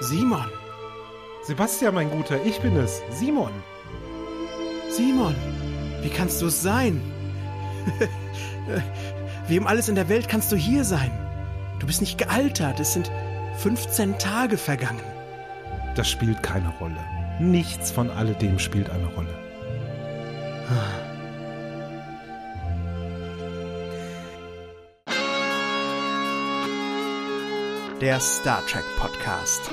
Simon. Sebastian, mein Guter, ich bin es, Simon. Simon, wie kannst du es sein? wie um alles in der Welt kannst du hier sein? Du bist nicht gealtert, es sind 15 Tage vergangen. Das spielt keine Rolle. Nichts von alledem spielt eine Rolle. Der Star Trek Podcast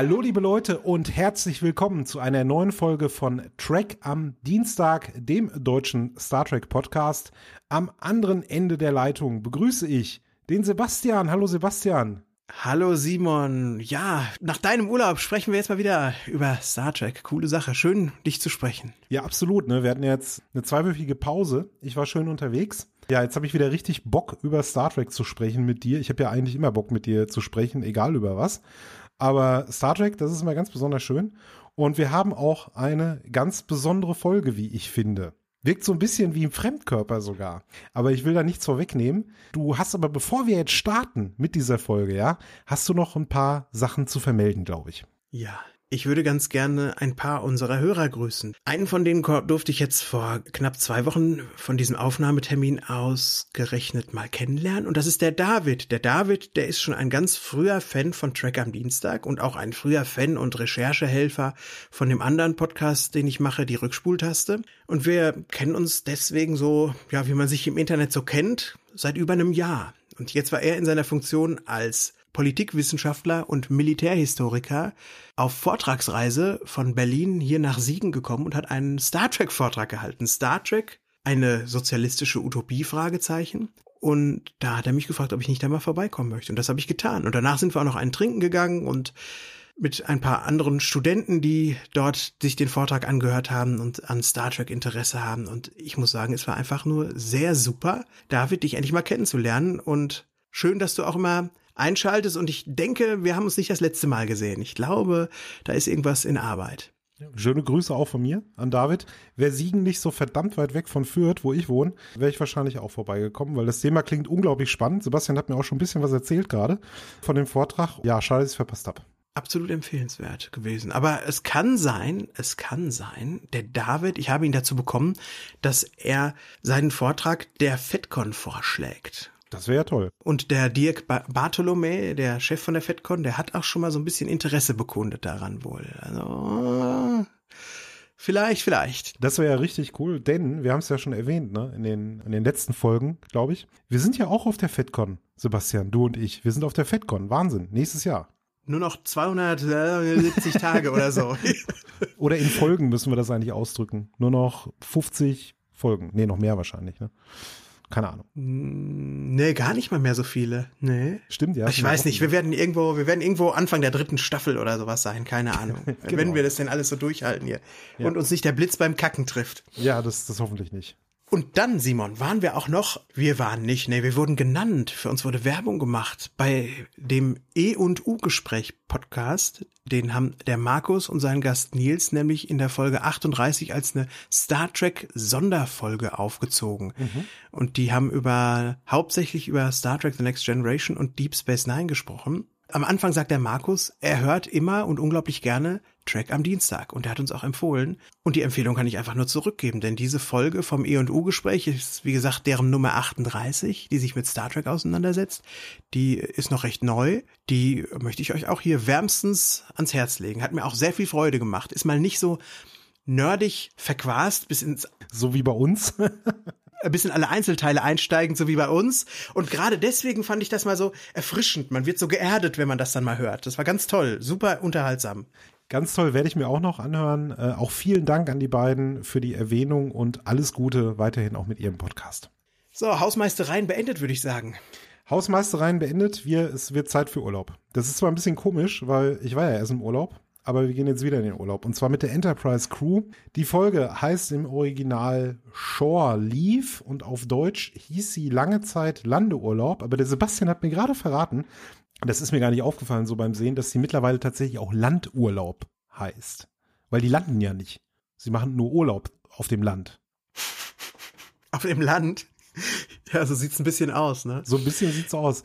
Hallo liebe Leute und herzlich willkommen zu einer neuen Folge von Trek am Dienstag, dem deutschen Star Trek Podcast. Am anderen Ende der Leitung begrüße ich den Sebastian. Hallo Sebastian. Hallo Simon. Ja, nach deinem Urlaub sprechen wir jetzt mal wieder über Star Trek. Coole Sache. Schön, dich zu sprechen. Ja, absolut. Ne? Wir hatten jetzt eine zweiwöchige Pause. Ich war schön unterwegs. Ja, jetzt habe ich wieder richtig Bock, über Star Trek zu sprechen mit dir. Ich habe ja eigentlich immer Bock, mit dir zu sprechen, egal über was. Aber Star Trek, das ist immer ganz besonders schön. Und wir haben auch eine ganz besondere Folge, wie ich finde. Wirkt so ein bisschen wie ein Fremdkörper sogar. Aber ich will da nichts vorwegnehmen. Du hast aber, bevor wir jetzt starten mit dieser Folge, ja, hast du noch ein paar Sachen zu vermelden, glaube ich. Ja, ich würde ganz gerne ein paar unserer Hörer grüßen. Einen von denen durfte ich jetzt vor knapp zwei Wochen von diesem Aufnahmetermin ausgerechnet mal kennenlernen. Und das ist der David. Der David, der ist schon ein ganz früher Fan von Track am Dienstag und auch ein früher Fan und Recherchehelfer von dem anderen Podcast, den ich mache, die Rückspultaste. Und wir kennen uns deswegen so, ja, wie man sich im Internet so kennt, seit über einem Jahr. Und jetzt war er in seiner Funktion als Politikwissenschaftler und Militärhistoriker auf Vortragsreise von Berlin hier nach Siegen gekommen und hat einen Star Trek Vortrag gehalten. Star Trek, eine sozialistische Utopie? Fragezeichen. Und da hat er mich gefragt, ob ich nicht da mal vorbeikommen möchte. Und das habe ich getan. Und danach sind wir auch noch einen trinken gegangen und mit ein paar anderen Studenten, die dort sich den Vortrag angehört haben und an Star Trek Interesse haben. Und ich muss sagen, es war einfach nur sehr super, David, dich endlich mal kennenzulernen. Und schön, dass du auch immer einschaltest und ich denke, wir haben uns nicht das letzte Mal gesehen. Ich glaube, da ist irgendwas in Arbeit. Schöne Grüße auch von mir an David. Wäre Siegen nicht so verdammt weit weg von Fürth, wo ich wohne, wäre ich wahrscheinlich auch vorbeigekommen, weil das Thema klingt unglaublich spannend. Sebastian hat mir auch schon ein bisschen was erzählt gerade von dem Vortrag. Ja, schade, dass ich es verpasst habe. Absolut empfehlenswert gewesen. Aber es kann sein, es kann sein, der David, ich habe ihn dazu bekommen, dass er seinen Vortrag der FedCon vorschlägt. Das wäre ja toll. Und der Dirk Bartolomä, der Chef von der FedCon, der hat auch schon mal so ein bisschen Interesse bekundet daran wohl. Also vielleicht, vielleicht. Das wäre ja richtig cool, denn wir haben es ja schon erwähnt, ne, in den in den letzten Folgen, glaube ich. Wir sind ja auch auf der FedCon, Sebastian, du und ich. Wir sind auf der FedCon, Wahnsinn, nächstes Jahr. Nur noch 270 Tage oder so. oder in Folgen müssen wir das eigentlich ausdrücken. Nur noch 50 Folgen. Nee, noch mehr wahrscheinlich, ne? Keine Ahnung. Nee, gar nicht mal mehr so viele. Nee. Stimmt, ja. Ich weiß nicht, wir werden irgendwo, wir werden irgendwo Anfang der dritten Staffel oder sowas sein, keine Ahnung. genau. Wenn wir das denn alles so durchhalten hier. Ja. Und uns nicht der Blitz beim Kacken trifft. Ja, das, das hoffentlich nicht. Und dann, Simon, waren wir auch noch, wir waren nicht, nee, wir wurden genannt, für uns wurde Werbung gemacht bei dem E und U Gespräch Podcast. Den haben der Markus und sein Gast Nils nämlich in der Folge 38 als eine Star Trek Sonderfolge aufgezogen. Mhm. Und die haben über, hauptsächlich über Star Trek The Next Generation und Deep Space Nine gesprochen. Am Anfang sagt der Markus, er hört immer und unglaublich gerne Track am Dienstag und er hat uns auch empfohlen. Und die Empfehlung kann ich einfach nur zurückgeben, denn diese Folge vom E&U-Gespräch ist, wie gesagt, deren Nummer 38, die sich mit Star Trek auseinandersetzt. Die ist noch recht neu. Die möchte ich euch auch hier wärmstens ans Herz legen. Hat mir auch sehr viel Freude gemacht. Ist mal nicht so nerdig verquast bis ins... So wie bei uns. ein bisschen alle Einzelteile einsteigen, so wie bei uns. Und gerade deswegen fand ich das mal so erfrischend. Man wird so geerdet, wenn man das dann mal hört. Das war ganz toll, super unterhaltsam. Ganz toll, werde ich mir auch noch anhören. Äh, auch vielen Dank an die beiden für die Erwähnung und alles Gute weiterhin auch mit ihrem Podcast. So, Hausmeistereien beendet, würde ich sagen. Hausmeistereien beendet. Wir, es wird Zeit für Urlaub. Das ist zwar ein bisschen komisch, weil ich war ja erst im Urlaub, aber wir gehen jetzt wieder in den Urlaub. Und zwar mit der Enterprise Crew. Die Folge heißt im Original Shore Leave und auf Deutsch hieß sie lange Zeit Landeurlaub. Aber der Sebastian hat mir gerade verraten, das ist mir gar nicht aufgefallen so beim Sehen, dass sie mittlerweile tatsächlich auch Landurlaub heißt. Weil die landen ja nicht. Sie machen nur Urlaub auf dem Land. Auf dem Land? Ja, so sieht's ein bisschen aus, ne? So ein bisschen sieht's aus.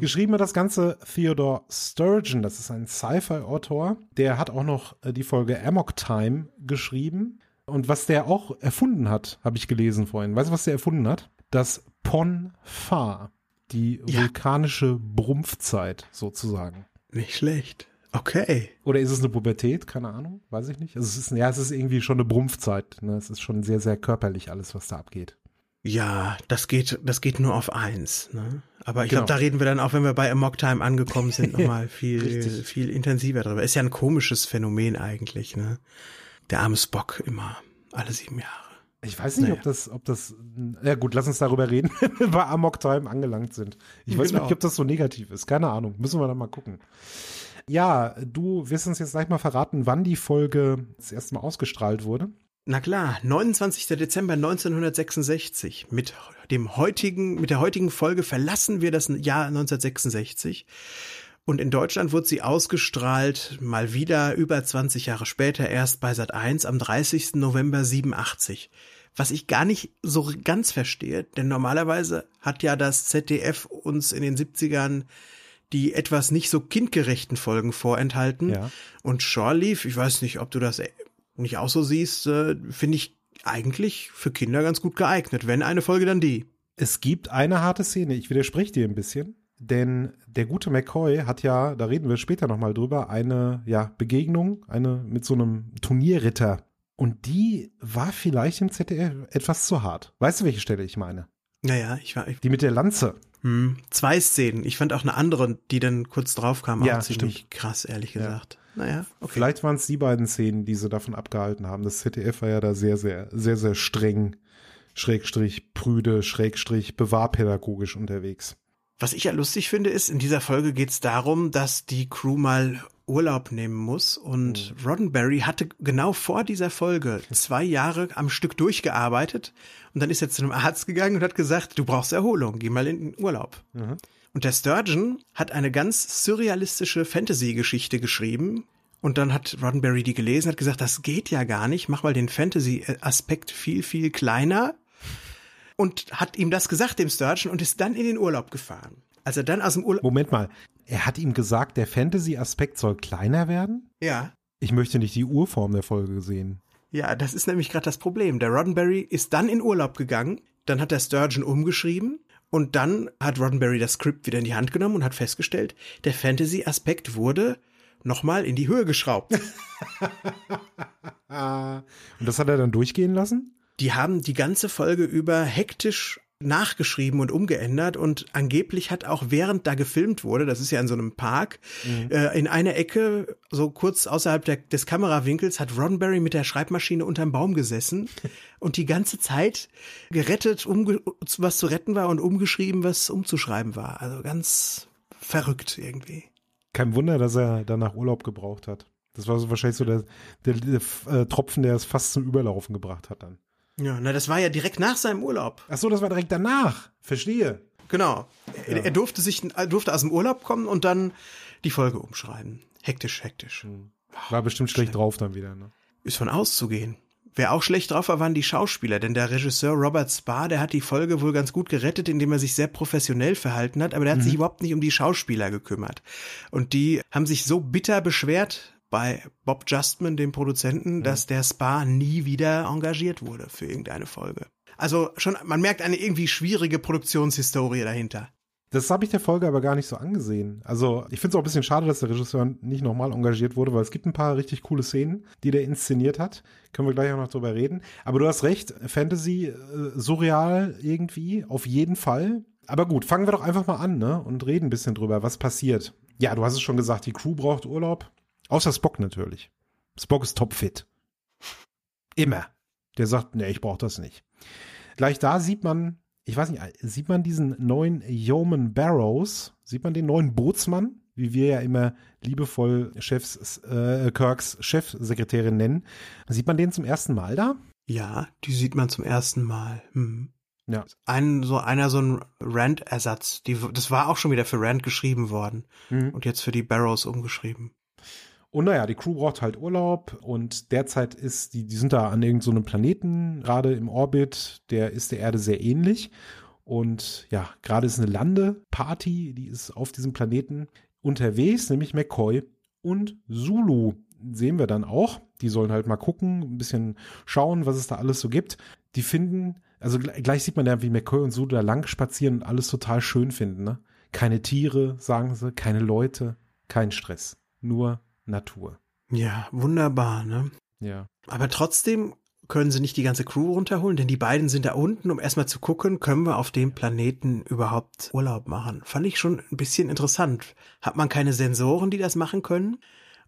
Geschrieben hat das Ganze Theodore Sturgeon, das ist ein Sci-Fi-Autor. Der hat auch noch äh, die Folge Amok Time geschrieben. Und was der auch erfunden hat, habe ich gelesen vorhin. Weißt du, was der erfunden hat? Das Pon Fa, die Ja. vulkanische Brumpfzeit sozusagen. Nicht schlecht. Okay. Oder ist es eine Pubertät? Keine Ahnung, weiß ich nicht. Also es ist, ja, es ist irgendwie schon eine Brumpfzeit. Ne? Es ist schon sehr, sehr körperlich alles, was da abgeht. Ja, das geht, das geht nur auf eins, ne? Aber ich Genau. glaube, da reden wir dann auch, wenn wir bei Amok Time angekommen sind, nochmal viel, viel intensiver drüber. Ist ja ein komisches Phänomen eigentlich, ne? Der arme Spock immer, alle sieben Jahre. Ich weiß nicht, Naja. ob das, ob das, ja gut, lass uns darüber reden, wenn wir bei Amok Time angelangt sind. Ich weiß Genau. nicht, ob das so negativ ist. Keine Ahnung. Müssen wir dann mal gucken. Ja, du wirst uns jetzt gleich mal verraten, wann die Folge das erste Mal ausgestrahlt wurde. Na klar, 29. Dezember 1966. Mit dem heutigen, mit der heutigen Folge verlassen wir das Jahr 1966. Und in Deutschland wurde sie ausgestrahlt, mal wieder über 20 Jahre später, erst bei Sat 1 am 30. November 87. Was ich gar nicht so ganz verstehe, denn normalerweise hat ja das ZDF uns in den 70ern die etwas nicht so kindgerechten Folgen vorenthalten. Ja. Und Shore Leave, ich weiß nicht, ob du das nicht auch so siehst, äh, finde ich eigentlich für Kinder ganz gut geeignet. Wenn eine Folge, dann die. Es gibt eine harte Szene, ich widerspreche dir ein bisschen, denn der gute McCoy hat ja, da reden wir später nochmal drüber, eine ja, Begegnung, eine mit so einem Turnierritter. Und die war vielleicht im ZDF etwas zu hart. Weißt du, welche Stelle ich meine? Naja, ich war. Ich, Die mit der Lanze. Hm, zwei Szenen. Ich fand auch eine andere, die dann kurz drauf kam, Ja, auch ziemlich krass, ehrlich gesagt. Naja, okay. Vielleicht waren es die beiden Szenen, die sie davon abgehalten haben. Das ZDF war ja da sehr, sehr, sehr, sehr streng, Schrägstrich prüde, Schrägstrich bewahrpädagogisch unterwegs. Was ich ja lustig finde, ist, in dieser Folge geht es darum, dass die Crew mal Urlaub nehmen muss. Und Roddenberry hatte genau vor dieser Folge zwei Jahre am Stück durchgearbeitet. Und dann ist er zu einem Arzt gegangen und hat gesagt, du brauchst Erholung, geh mal in den Urlaub. Und der Sturgeon hat eine ganz surrealistische Fantasy-Geschichte geschrieben. Und dann hat Roddenberry die gelesen, hat gesagt, das geht ja gar nicht, mach mal den Fantasy-Aspekt viel, viel kleiner. Und hat ihm das gesagt, dem Sturgeon, und ist dann in den Urlaub gefahren. Als er dann aus dem Urlaub, Moment mal, er hat ihm gesagt, der Fantasy-Aspekt soll kleiner werden? ja, Ich möchte nicht die Urform der Folge sehen. ja, das ist nämlich gerade das Problem. Der Roddenberry ist dann in Urlaub gegangen, dann hat der Sturgeon umgeschrieben und dann hat Roddenberry das Skript wieder in die Hand genommen und hat festgestellt, der Fantasy-Aspekt wurde nochmal in die Höhe geschraubt. Und das hat er dann durchgehen lassen? Die haben die ganze Folge über hektisch nachgeschrieben und umgeändert und angeblich hat auch während da gefilmt wurde, das ist ja in so einem Park, äh, in einer Ecke, so kurz außerhalb der, des Kamerawinkels, hat Roddenberry mit der Schreibmaschine unterm Baum gesessen und die ganze Zeit gerettet, umge was zu retten war und umgeschrieben, was umzuschreiben war. Also ganz verrückt irgendwie. Kein Wunder, dass er danach Urlaub gebraucht hat. Das war so wahrscheinlich so der, der, der äh, Tropfen, der es fast zum Überlaufen gebracht hat dann. Ja, na, das war ja direkt nach seinem Urlaub. Ach so, das war direkt danach. Verstehe. Genau. Er, er durfte sich, er durfte aus dem Urlaub kommen und dann die Folge umschreiben. Hektisch, hektisch. War bestimmt schlecht drauf dann wieder. Ne? Ist von auszugehen. Wer auch schlecht drauf war, waren die Schauspieler, denn der Regisseur Robert Spa, der hat die Folge wohl ganz gut gerettet, indem er sich sehr professionell verhalten hat, aber der hat sich überhaupt nicht um die Schauspieler gekümmert. Und die haben sich so bitter beschwert bei Bob Justman, dem Produzenten, dass der Spa nie wieder engagiert wurde für irgendeine Folge. Also schon, man merkt eine irgendwie schwierige Produktionshistorie dahinter. Das habe ich der Folge aber gar nicht so angesehen. Also ich finde es auch ein bisschen schade, dass der Regisseur nicht nochmal engagiert wurde, weil es gibt ein paar richtig coole Szenen, die der inszeniert hat. Können wir gleich auch noch drüber reden. Aber du hast recht, Fantasy, äh, surreal irgendwie, auf jeden Fall. Aber gut, fangen wir doch einfach mal an, ne? Und reden ein bisschen drüber, was passiert. Ja, du hast es schon gesagt, die Crew braucht Urlaub. Außer Spock natürlich. Spock ist topfit. Immer. Der sagt, nee, ich brauche das nicht. Gleich da sieht man, ich weiß nicht, sieht man diesen neuen Yeoman Barrows? Sieht man den neuen Bootsmann? Wie wir ja immer liebevoll Chefs, äh, Kirks Chefsekretärin nennen. Sieht man den zum ersten Mal da? Ja, die sieht man zum ersten Mal. Hm. Ja. Ein, so einer, so ein Rand-Ersatz. Das war auch schon wieder für Rand geschrieben worden. Mhm. Und jetzt für die Barrows umgeschrieben. Und naja, die Crew braucht halt Urlaub und derzeit ist, die, die sind da an irgendeinem so Planeten, gerade im Orbit, der ist der Erde sehr ähnlich. Und ja, gerade ist eine Landeparty, die ist auf diesem Planeten unterwegs, nämlich McCoy und Zulu sehen wir dann auch. Die sollen halt mal gucken, ein bisschen schauen, was es da alles so gibt. Die finden, also gleich sieht man ja, wie McCoy und Zulu da lang spazieren und alles total schön finden. Ne? Keine Tiere, sagen sie, keine Leute, kein Stress, nur Natur. Ja, wunderbar, ne? Ja. Aber trotzdem können sie nicht die ganze Crew runterholen, denn die beiden sind da unten, um erstmal zu gucken, können wir auf dem Planeten überhaupt Urlaub machen. Fand ich schon ein bisschen interessant. Hat man keine Sensoren, die das machen können?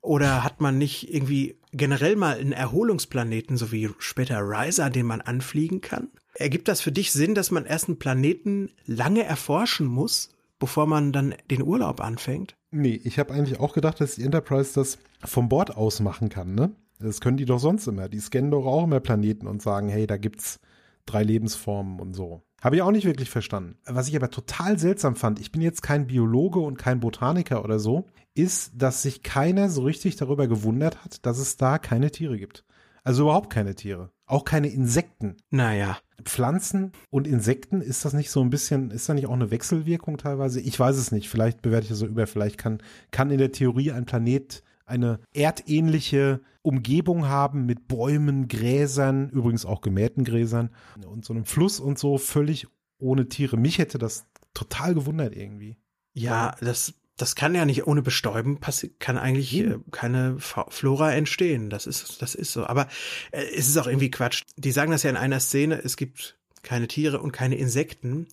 Oder hat man nicht irgendwie generell mal einen Erholungsplaneten, so wie später Riser, den man anfliegen kann? Ergibt das für dich Sinn, dass man erst einen Planeten lange erforschen muss, bevor man dann den Urlaub anfängt? Nee, ich habe eigentlich auch gedacht, dass die Enterprise das vom Bord aus machen kann, ne? Das können die doch sonst immer. Die scannen doch auch immer Planeten und sagen, hey, da gibt's drei Lebensformen und so. Habe ich auch nicht wirklich verstanden. Was ich aber total seltsam fand, ich bin jetzt kein Biologe und kein Botaniker oder so, ist, dass sich keiner so richtig darüber gewundert hat, dass es da keine Tiere gibt. Also überhaupt keine Tiere. Auch keine Insekten. Naja. Pflanzen und Insekten, ist das nicht so ein bisschen, ist da nicht auch eine Wechselwirkung teilweise? Ich weiß es nicht. Vielleicht bewerte ich das so über. Vielleicht kann, kann in der Theorie ein Planet eine erdähnliche Umgebung haben mit Bäumen, Gräsern, übrigens auch gemähten Gräsern und so einem Fluss und so völlig ohne Tiere. Mich hätte das total gewundert irgendwie. Ja, das, das kann ja nicht ohne Bestäuben passieren, kann eigentlich äh, keine Flora entstehen. Das ist, das ist so. Aber äh, es ist auch irgendwie Quatsch. Die sagen das ja in einer Szene, es gibt keine Tiere und keine Insekten.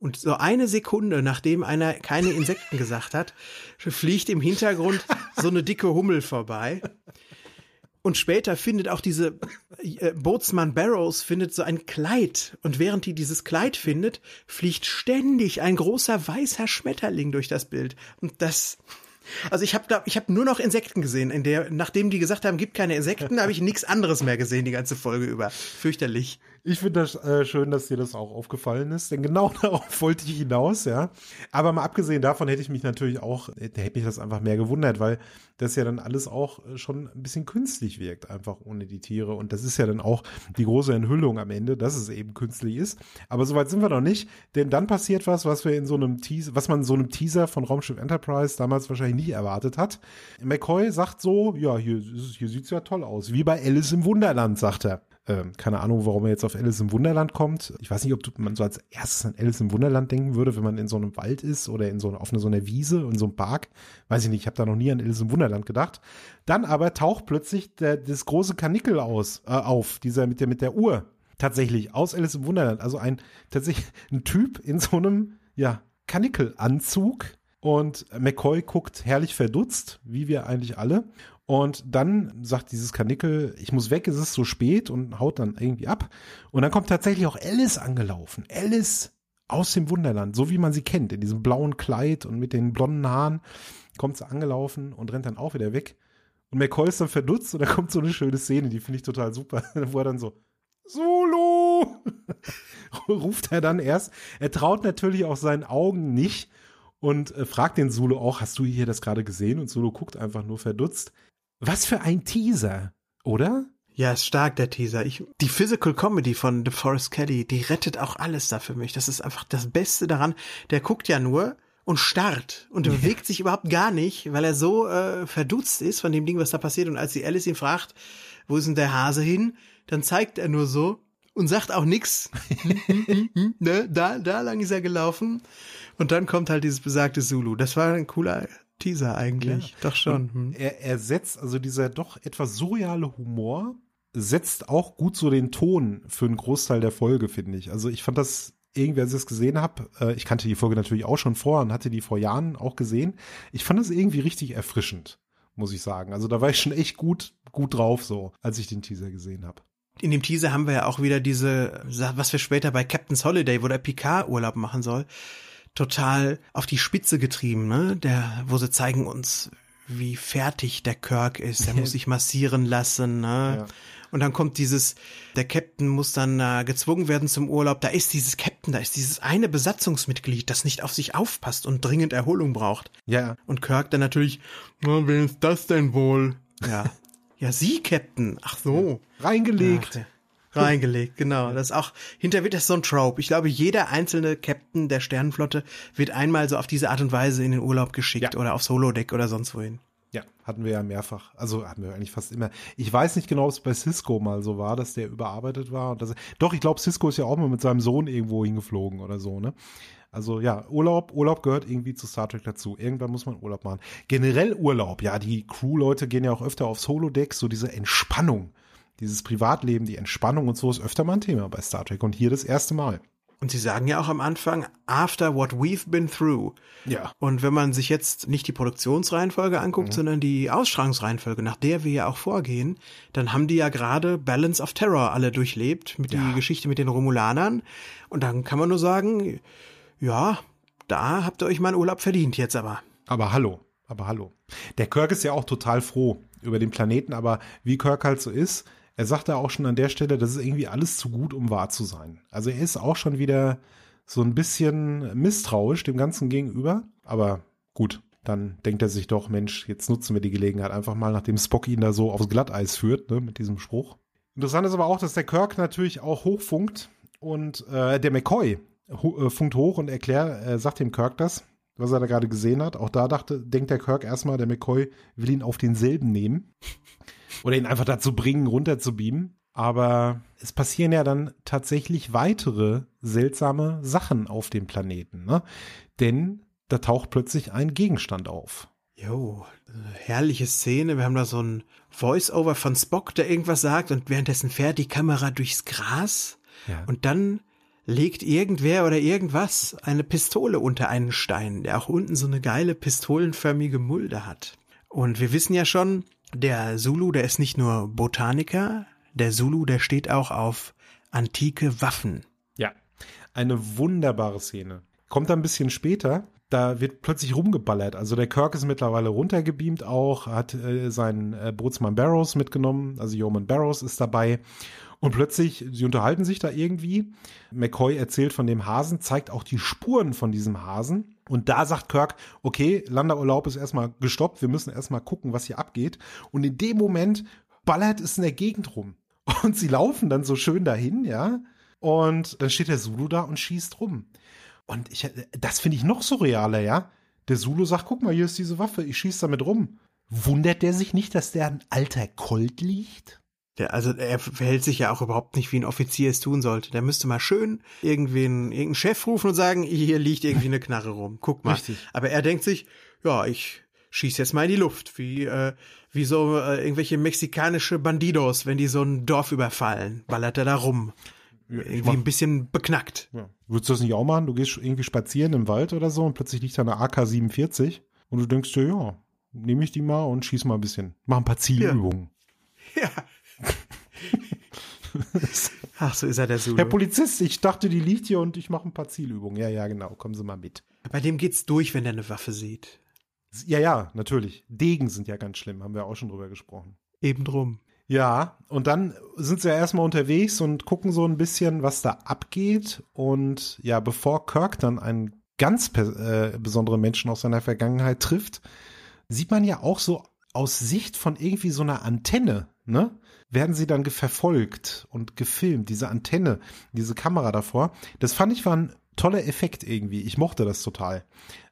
Und so eine Sekunde, nachdem einer keine Insekten gesagt hat, fliegt im Hintergrund so eine dicke Hummel vorbei. Und später findet auch diese äh, Bootsmann Barrows findet so ein Kleid. Und während die dieses Kleid findet, fliegt ständig ein großer weißer Schmetterling durch das Bild. Und das, also ich habe ich habe nur noch Insekten gesehen. In der, nachdem die gesagt haben, gibt keine Insekten, habe ich nichts anderes mehr gesehen die ganze Folge über. Fürchterlich. Ich finde das äh, schön, dass dir das auch aufgefallen ist, denn genau darauf wollte ich hinaus, ja. Aber mal abgesehen davon hätte ich mich natürlich auch, hätte mich das einfach mehr gewundert, weil das ja dann alles auch äh, schon ein bisschen künstlich wirkt, einfach ohne die Tiere. Und das ist ja dann auch die große Enthüllung am Ende, dass es eben künstlich ist. Aber soweit sind wir noch nicht, denn dann passiert was, was wir in so einem Teaser, was man in so einem Teaser von Raumschiff Enterprise damals wahrscheinlich nie erwartet hat. McCoy sagt so, ja, hier, hier sieht's ja toll aus, wie bei Alice im Wunderland, sagt er. Ähm, keine Ahnung, warum er jetzt auf Alice im Wunderland kommt. Ich weiß nicht, ob man so als erstes an Alice im Wunderland denken würde, wenn man in so einem Wald ist oder in so, auf eine, so einer Wiese, in so einem Park. Weiß ich nicht, ich habe da noch nie an Alice im Wunderland gedacht. Dann aber taucht plötzlich der, das große Kanickel aus, äh, auf, dieser mit der, mit der Uhr. Tatsächlich, aus Alice im Wunderland. Also ein, tatsächlich ein Typ in so einem, ja, Kanickelanzug. Und McCoy guckt herrlich verdutzt, wie wir eigentlich alle. Und dann sagt dieses Kanickel, ich muss weg, es ist so spät und haut dann irgendwie ab. Und dann kommt tatsächlich auch Alice angelaufen. Alice aus dem Wunderland, so wie man sie kennt, in diesem blauen Kleid und mit den blonden Haaren, kommt sie angelaufen und rennt dann auch wieder weg. Und McCoy ist dann verdutzt und da kommt so eine schöne Szene, die finde ich total super, wo er dann so, Solo! ruft er dann erst. Er traut natürlich auch seinen Augen nicht und äh, fragt den Solo auch, hast du hier das gerade gesehen? Und Solo guckt einfach nur verdutzt. Was für ein Teaser, oder? Ja, ist stark, der Teaser. Ich, die Physical Comedy von DeForest Kelly, die rettet auch alles da für mich. Das ist einfach das Beste daran. Der guckt ja nur und starrt und bewegt sich überhaupt gar nicht, weil er so äh, verdutzt ist von dem Ding, was da passiert. Und als die Alice ihn fragt, wo ist denn der Hase hin, dann zeigt er nur so und sagt auch nix. ne, da, da lang ist er gelaufen. Und dann kommt halt dieses besagte Zulu. Das war ein cooler Teaser eigentlich. Ja. Doch schon. Hm. Er, er setzt, also dieser doch etwas surreale Humor, setzt auch gut so den Ton für einen Großteil der Folge, finde ich. Also ich fand das irgendwie, als ich es gesehen habe, äh, ich kannte die Folge natürlich auch schon vor und hatte die vor Jahren auch gesehen. Ich fand das irgendwie richtig erfrischend, muss ich sagen. Also da war ich schon echt gut, gut drauf, so, als ich den Teaser gesehen habe. In dem Teaser haben wir ja auch wieder diese, was wir später bei Captain's Holiday, wo der Picard Urlaub machen soll, total auf die Spitze getrieben, ne? Der, wo sie zeigen uns, wie fertig der Kirk ist. Er muss sich massieren lassen, ne? Ja. Und dann kommt dieses, der Captain muss dann äh, gezwungen werden zum Urlaub. Da ist dieses Captain, da ist dieses eine Besatzungsmitglied, das nicht auf sich aufpasst und dringend Erholung braucht. Ja. Und Kirk dann natürlich, na, wer ist das denn wohl? Ja. ja, Sie, Captain. Ach so. Reingelegt. Ach, reingelegt, genau. Das ist auch, hinter wird das so ein Trope. Ich glaube, jeder einzelne Captain der Sternenflotte wird einmal so auf diese Art und Weise in den Urlaub geschickt ja. oder aufs Holodeck oder sonst wohin. Ja, hatten wir ja mehrfach. Also hatten wir eigentlich fast immer. Ich weiß nicht genau, ob es bei Cisco mal so war, dass der überarbeitet war. Und das, doch, ich glaube, Cisco ist ja auch mal mit seinem Sohn irgendwo hingeflogen oder so, ne? Also ja, Urlaub, Urlaub gehört irgendwie zu Star Trek dazu. Irgendwann muss man Urlaub machen. Generell Urlaub, ja, die Crew-Leute gehen ja auch öfter aufs Holodeck, so diese Entspannung, dieses Privatleben, die Entspannung und so ist öfter mal ein Thema bei Star Trek und hier das erste Mal. Und sie sagen ja auch am Anfang, after what we've been through. Ja. Und wenn man sich jetzt nicht die Produktionsreihenfolge anguckt, mhm. sondern die Ausstrahlungsreihenfolge, nach der wir ja auch vorgehen, dann haben die ja gerade Balance of Terror alle durchlebt, mit ja. die Geschichte mit den Romulanern. Und dann kann man nur sagen, ja, da habt ihr euch mal einen Urlaub verdient jetzt aber. Aber hallo, aber hallo. Der Kirk ist ja auch total froh über den Planeten, aber wie Kirk halt so ist, er sagte auch schon an der Stelle, das ist irgendwie alles zu gut, um wahr zu sein. Also er ist auch schon wieder so ein bisschen misstrauisch dem Ganzen gegenüber. Aber gut, dann denkt er sich doch, Mensch, jetzt nutzen wir die Gelegenheit einfach mal, nachdem Spock ihn da so aufs Glatteis führt, ne, mit diesem Spruch. Interessant ist aber auch, dass der Kirk natürlich auch hochfunkt und äh, der McCoy äh, funkt hoch und erklärt, äh, sagt dem Kirk das, was er da gerade gesehen hat. Auch da dachte, denkt der Kirk erstmal, der McCoy will ihn auf denselben nehmen. Oder ihn einfach dazu bringen, runter zu beamen. Aber es passieren ja dann tatsächlich weitere seltsame Sachen auf dem Planeten, ne? Denn da taucht plötzlich ein Gegenstand auf. Jo, herrliche Szene. Wir haben da so ein Voice-Over von Spock, der irgendwas sagt und währenddessen fährt die Kamera durchs Gras. Ja. Und dann legt irgendwer oder irgendwas eine Pistole unter einen Stein, der auch unten so eine geile pistolenförmige Mulde hat. Und wir wissen ja schon, der Zulu, der ist nicht nur Botaniker, der Zulu, der steht auch auf antike Waffen. Ja, eine wunderbare Szene. Kommt ein bisschen später, da wird plötzlich rumgeballert. Also der Kirk ist mittlerweile runtergebeamt auch, hat äh, seinen äh, Bootsmann Barrows mitgenommen, also Yeoman Barrows ist dabei. Und plötzlich, sie unterhalten sich da irgendwie. McCoy erzählt von dem Hasen, zeigt auch die Spuren von diesem Hasen. Und da sagt Kirk, okay, Landerurlaub ist erstmal gestoppt, wir müssen erstmal gucken, was hier abgeht. Und in dem Moment ballert es in der Gegend rum. Und sie laufen dann so schön dahin, ja. Und dann steht der Zulu da und schießt rum. Und ich, das finde ich noch surrealer, ja. Der Zulu sagt, guck mal, hier ist diese Waffe, ich schieße damit rum. Wundert der sich nicht, dass der ein alter Colt liegt? Der, also er verhält sich ja auch überhaupt nicht, wie ein Offizier es tun sollte. Der müsste mal schön irgendwen, irgendeinen Chef rufen und sagen, hier liegt irgendwie eine Knarre rum. Guck mal. Richtig. Aber er denkt sich, ja, ich schieß jetzt mal in die Luft, wie, äh, wie so äh, irgendwelche mexikanische Bandidos, wenn die so ein Dorf überfallen, ballert er da rum. Ja, irgendwie ein bisschen beknackt. Ja. Würdest du das nicht auch machen? Du gehst irgendwie spazieren im Wald oder so und plötzlich liegt da eine AK-47 und du denkst dir, ja, nehme ich die mal und schieß mal ein bisschen. Mach ein paar Zielübungen. Ja. ja. Ach, so ist er der Zulu. Herr Polizist, ich dachte, die liegt hier und ich mache ein paar Zielübungen. Ja, ja, genau. Kommen Sie mal mit. Bei dem geht's durch, wenn er eine Waffe sieht. Ja, ja, natürlich. Degen sind ja ganz schlimm, haben wir auch schon drüber gesprochen. Eben drum. Ja, und dann sind sie ja erstmal unterwegs und gucken so ein bisschen, was da abgeht. Und ja, bevor Kirk dann einen ganz äh, besonderen Menschen aus seiner Vergangenheit trifft, sieht man ja auch so aus Sicht von irgendwie so einer Antenne, ne? Werden sie dann verfolgt und gefilmt, diese Antenne, diese Kamera davor. Das fand ich war ein toller Effekt irgendwie. Ich mochte das total.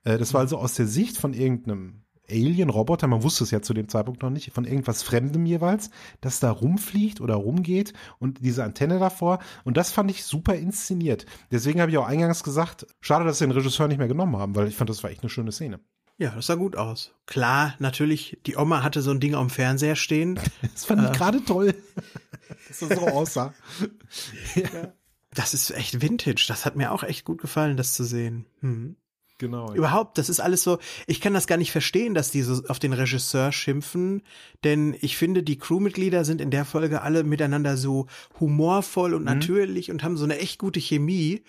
Äh, das war also aus der Sicht von irgendeinem Alien-Roboter, man wusste es ja zu dem Zeitpunkt noch nicht, von irgendwas Fremdem jeweils, das da rumfliegt oder rumgeht und diese Antenne davor. Und das fand ich super inszeniert. Deswegen habe ich auch eingangs gesagt, schade, dass sie den Regisseur nicht mehr genommen haben, weil ich fand, das war echt eine schöne Szene. Ja, das sah gut aus. Klar, natürlich, die Oma hatte so ein Ding am Fernseher stehen. Das fand ich äh, gerade toll, dass das so aussah. ja. Das ist echt Vintage. Das hat mir auch echt gut gefallen, das zu sehen. Hm. Genau. Überhaupt, das ist alles so, ich kann das gar nicht verstehen, dass die so auf den Regisseur schimpfen, denn ich finde, die Crewmitglieder sind in der Folge alle miteinander so humorvoll und mhm. natürlich und haben so eine echt gute Chemie.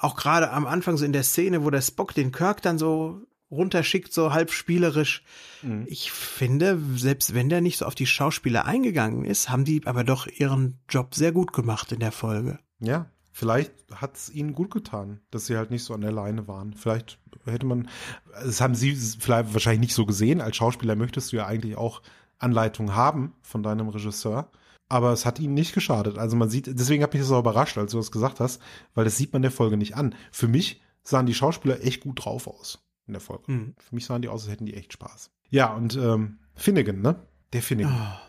Auch gerade am Anfang so in der Szene, wo der Spock den Kirk dann so runterschickt, so halb spielerisch. Mhm. Ich finde, selbst wenn der nicht so auf die Schauspieler eingegangen ist, haben die aber doch ihren Job sehr gut gemacht in der Folge. Ja, Vielleicht hat es ihnen gut getan, dass sie halt nicht so an der Leine waren. Vielleicht hätte man, das haben sie vielleicht wahrscheinlich nicht so gesehen. Als Schauspieler möchtest du ja eigentlich auch Anleitung haben von deinem Regisseur. Aber es hat ihnen nicht geschadet. Also man sieht, deswegen hat mich das auch überrascht, als du das gesagt hast, weil das sieht man der Folge nicht an. Für mich sahen die Schauspieler echt gut drauf aus in der Folge. Mhm. Für mich sahen die aus, als hätten die echt Spaß. Ja, und ähm, Finnegan, ne? Der Finnegan. Oh.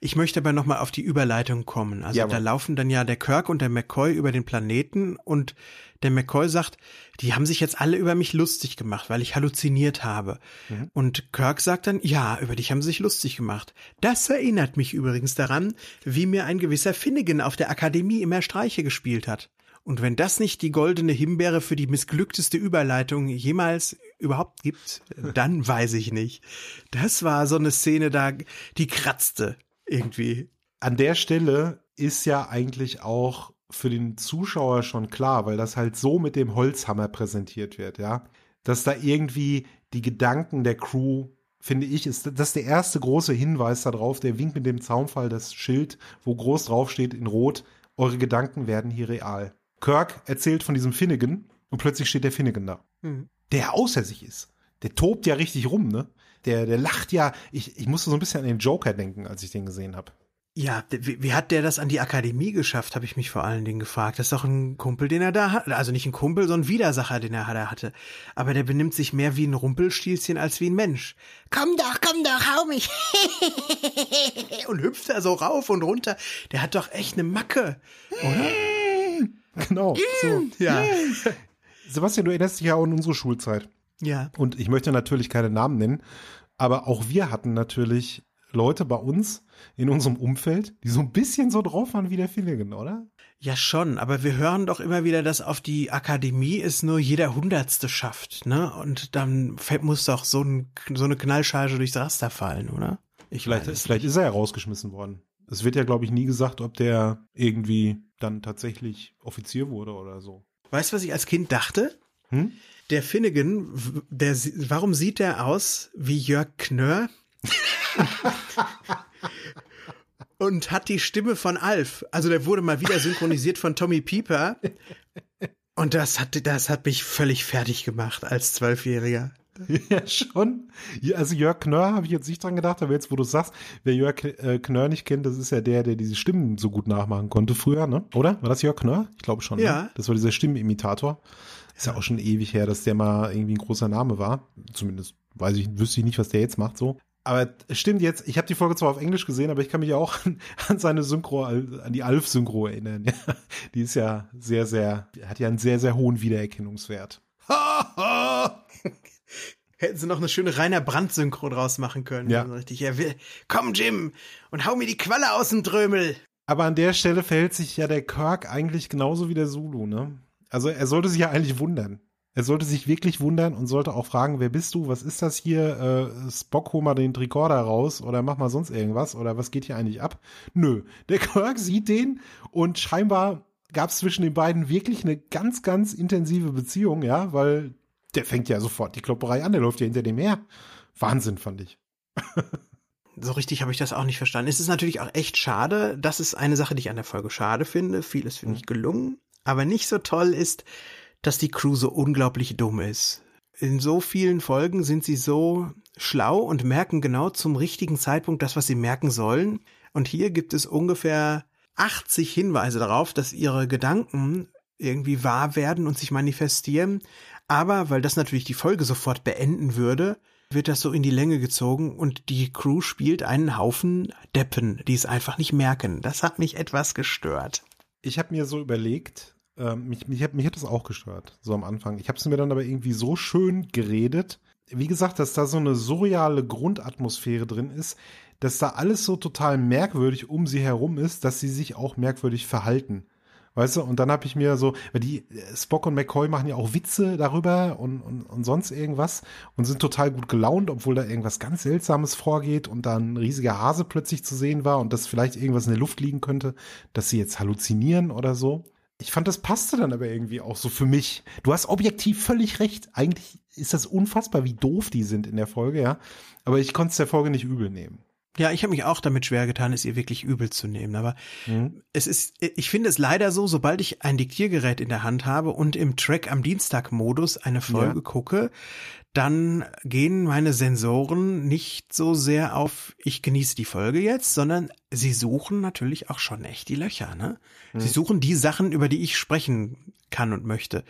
Ich möchte aber nochmal auf die Überleitung kommen. Also ja, da laufen dann ja der Kirk und der McCoy über den Planeten und der McCoy sagt, die haben sich jetzt alle über mich lustig gemacht, weil ich halluziniert habe. Mhm. Und Kirk sagt dann, ja, über dich haben sie sich lustig gemacht. Das erinnert mich übrigens daran, wie mir ein gewisser Finnegan auf der Akademie immer Streiche gespielt hat. Und wenn das nicht die goldene Himbeere für die missglückteste Überleitung jemals überhaupt gibt, dann weiß ich nicht. Das war so eine Szene da, die kratzte irgendwie. An der Stelle ist ja eigentlich auch für den Zuschauer schon klar, weil das halt so mit dem Holzhammer präsentiert wird, ja, dass da irgendwie die Gedanken der Crew, finde ich, ist das der erste große Hinweis darauf, der winkt mit dem Zaunfall das Schild, wo groß draufsteht in Rot, eure Gedanken werden hier real. Kirk erzählt von diesem Finnegan und plötzlich steht der Finnegan da, mhm. Der außer sich ist. Der tobt ja richtig rum, ne? Der, der lacht ja. Ich, ich musste so ein bisschen an den Joker denken, als ich den gesehen habe. Ja, wie, wie hat der das an die Akademie geschafft, habe ich mich vor allen Dingen gefragt. Das ist doch ein Kumpel, den er da hat. Also nicht ein Kumpel, sondern ein Widersacher, den er hatte. Aber der benimmt sich mehr wie ein Rumpelstilzchen als wie ein Mensch. Komm doch, komm doch, hau mich. und hüpft da so rauf und runter. Der hat doch echt eine Macke, oder? genau. So. Ja. Sebastian, du erinnerst dich ja auch an unsere Schulzeit. Ja. Und ich möchte natürlich keine Namen nennen, aber auch wir hatten natürlich Leute bei uns in unserem Umfeld, die so ein bisschen so drauf waren wie der Finnegan, oder? Ja, schon, aber wir hören doch immer wieder, dass auf die Akademie es nur jeder Hundertste schafft, ne? Und dann muss doch so, ein, so eine Knallcharge durchs Raster fallen, oder? Ich vielleicht, vielleicht ist er ja rausgeschmissen worden. Es wird ja, glaube ich, nie gesagt, ob der irgendwie dann tatsächlich Offizier wurde oder so. Weißt du, was ich als Kind dachte? Hm? Der Finnegan, der, warum sieht der aus wie Jörg Knörr? und hat die Stimme von Alf. Also der wurde mal wieder synchronisiert von Tommy Pieper. Und das hat, das hat mich völlig fertig gemacht als Zwölfjähriger. Ja, schon. Also Jörg Knörr habe ich jetzt nicht dran gedacht, aber jetzt, wo du sagst, wer Jörg äh, Knörr nicht kennt, das ist ja der, der diese Stimmen so gut nachmachen konnte früher, ne? Oder? War das Jörg Knörr? Ich glaube schon. Ja. Ne? Das war dieser Stimmenimitator. Ist ja auch schon ewig her, dass der mal irgendwie ein großer Name war. Zumindest weiß ich, wüsste ich nicht, was der jetzt macht so. Aber es stimmt jetzt, ich habe die Folge zwar auf Englisch gesehen, aber ich kann mich auch an, an seine Synchro, an die Alf-Synchro erinnern. Ja, die ist ja sehr, sehr, hat ja einen sehr, sehr hohen Wiedererkennungswert. Hätten sie noch eine schöne Rainer Brand-Synchro draus machen können. Ja. Richtig, er will, komm Jim und hau mir die Qualle aus dem Drömel. Aber an der Stelle verhält sich ja der Kirk eigentlich genauso wie der Zulu, ne? Also er sollte sich ja eigentlich wundern. Er sollte sich wirklich wundern und sollte auch fragen, wer bist du? Was ist das hier? Äh, Spock, hol mal den Tricorder raus oder mach mal sonst irgendwas oder was geht hier eigentlich ab? Nö, der Kirk sieht den und scheinbar gab es zwischen den beiden wirklich eine ganz, ganz intensive Beziehung, ja, weil der fängt ja sofort die Klopperei an, der läuft ja hinter dem her. Wahnsinn, fand ich. so richtig habe ich das auch nicht verstanden. Es ist natürlich auch echt schade. Das ist eine Sache, die ich an der Folge schade finde. Vieles finde ich gelungen. Aber nicht so toll ist, dass die Crew so unglaublich dumm ist. In so vielen Folgen sind sie so schlau und merken genau zum richtigen Zeitpunkt das, was sie merken sollen. Und hier gibt es ungefähr 80 Hinweise darauf, dass ihre Gedanken irgendwie wahr werden und sich manifestieren. Aber weil das natürlich die Folge sofort beenden würde, wird das so in die Länge gezogen und die Crew spielt einen Haufen Deppen, die es einfach nicht merken. Das hat mich etwas gestört. Ich habe mir so überlegt, ähm, mich, mich, hat, mich hat das auch gestört, so am Anfang. Ich habe es mir dann aber irgendwie so schön geredet. Wie gesagt, dass da so eine surreale Grundatmosphäre drin ist, dass da alles so total merkwürdig um sie herum ist, dass sie sich auch merkwürdig verhalten. Weißt du, und dann habe ich mir so, weil die Spock und McCoy machen ja auch Witze darüber und, und, und sonst irgendwas und sind total gut gelaunt, obwohl da irgendwas ganz Seltsames vorgeht und dann ein riesiger Hase plötzlich zu sehen war und dass vielleicht irgendwas in der Luft liegen könnte, dass sie jetzt halluzinieren oder so. Ich fand, das passte dann aber irgendwie auch so für mich. Du hast objektiv völlig recht. Eigentlich ist das unfassbar, wie doof die sind in der Folge, ja. Aber ich konnte es der Folge nicht übel nehmen. Ja, ich habe mich auch damit schwer getan, es ihr wirklich übel zu nehmen. Aber mhm. es ist, ich finde es leider so, sobald ich ein Diktiergerät in der Hand habe und im Track am Dienstag-Modus eine Folge ja. gucke, dann gehen meine Sensoren nicht so sehr auf, ich genieße die Folge jetzt, sondern sie suchen natürlich auch schon echt die Löcher. Ne? Mhm. Sie suchen die Sachen, über die ich sprechen kann und möchte.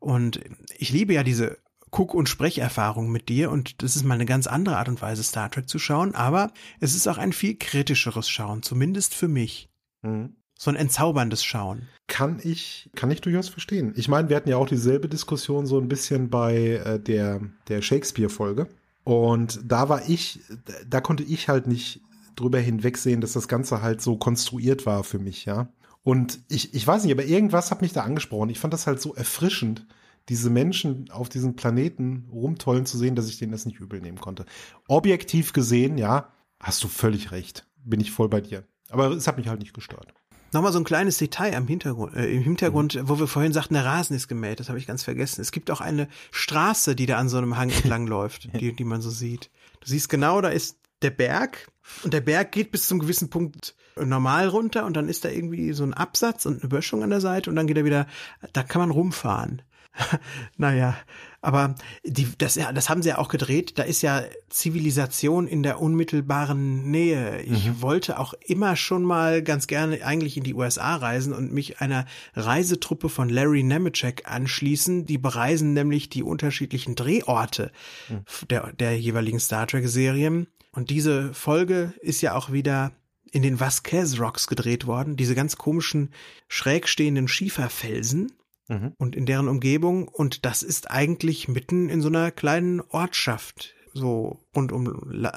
Und ich liebe ja diese Guck- und Sprecherfahrung mit dir und das ist mal eine ganz andere Art und Weise, Star Trek zu schauen, aber es ist auch ein viel kritischeres Schauen, zumindest für mich. Mhm. So ein entzauberndes Schauen. Kann ich, kann ich durchaus verstehen. Ich meine, wir hatten ja auch dieselbe Diskussion so ein bisschen bei äh, der, der Shakespeare-Folge. Und da war ich, da konnte ich halt nicht drüber hinwegsehen, dass das Ganze halt so konstruiert war für mich, ja. Und ich, ich weiß nicht, aber irgendwas hat mich da angesprochen. Ich fand das halt so erfrischend, diese Menschen auf diesem Planeten rumtollen zu sehen, dass ich denen das nicht übel nehmen konnte. Objektiv gesehen, ja, hast du völlig recht. Bin ich voll bei dir. Aber es hat mich halt nicht gestört. Nochmal so ein kleines Detail am Hintergrund, äh, im Hintergrund, mhm. wo wir vorhin sagten, der Rasen ist gemäht, das habe ich ganz vergessen. Es gibt auch eine Straße, die da an so einem Hang entlang läuft, die, die man so sieht. Du siehst genau, da ist der Berg und der Berg geht bis zum gewissen Punkt normal runter und dann ist da irgendwie so ein Absatz und eine Böschung an der Seite und dann geht er wieder, da kann man rumfahren. naja, aber die, das, ja, das haben sie ja auch gedreht. Da ist ja Zivilisation in der unmittelbaren Nähe. Ich mhm. wollte auch immer schon mal ganz gerne eigentlich in die USA reisen und mich einer Reisetruppe von Larry Nemeczek anschließen. Die bereisen nämlich die unterschiedlichen Drehorte mhm. der, der jeweiligen Star Trek Serien. Und diese Folge ist ja auch wieder in den Vasquez Rocks gedreht worden. Diese ganz komischen, schräg stehenden Schieferfelsen mhm. und in deren Umgebung. Und das ist eigentlich mitten in so einer kleinen Ortschaft, so rund um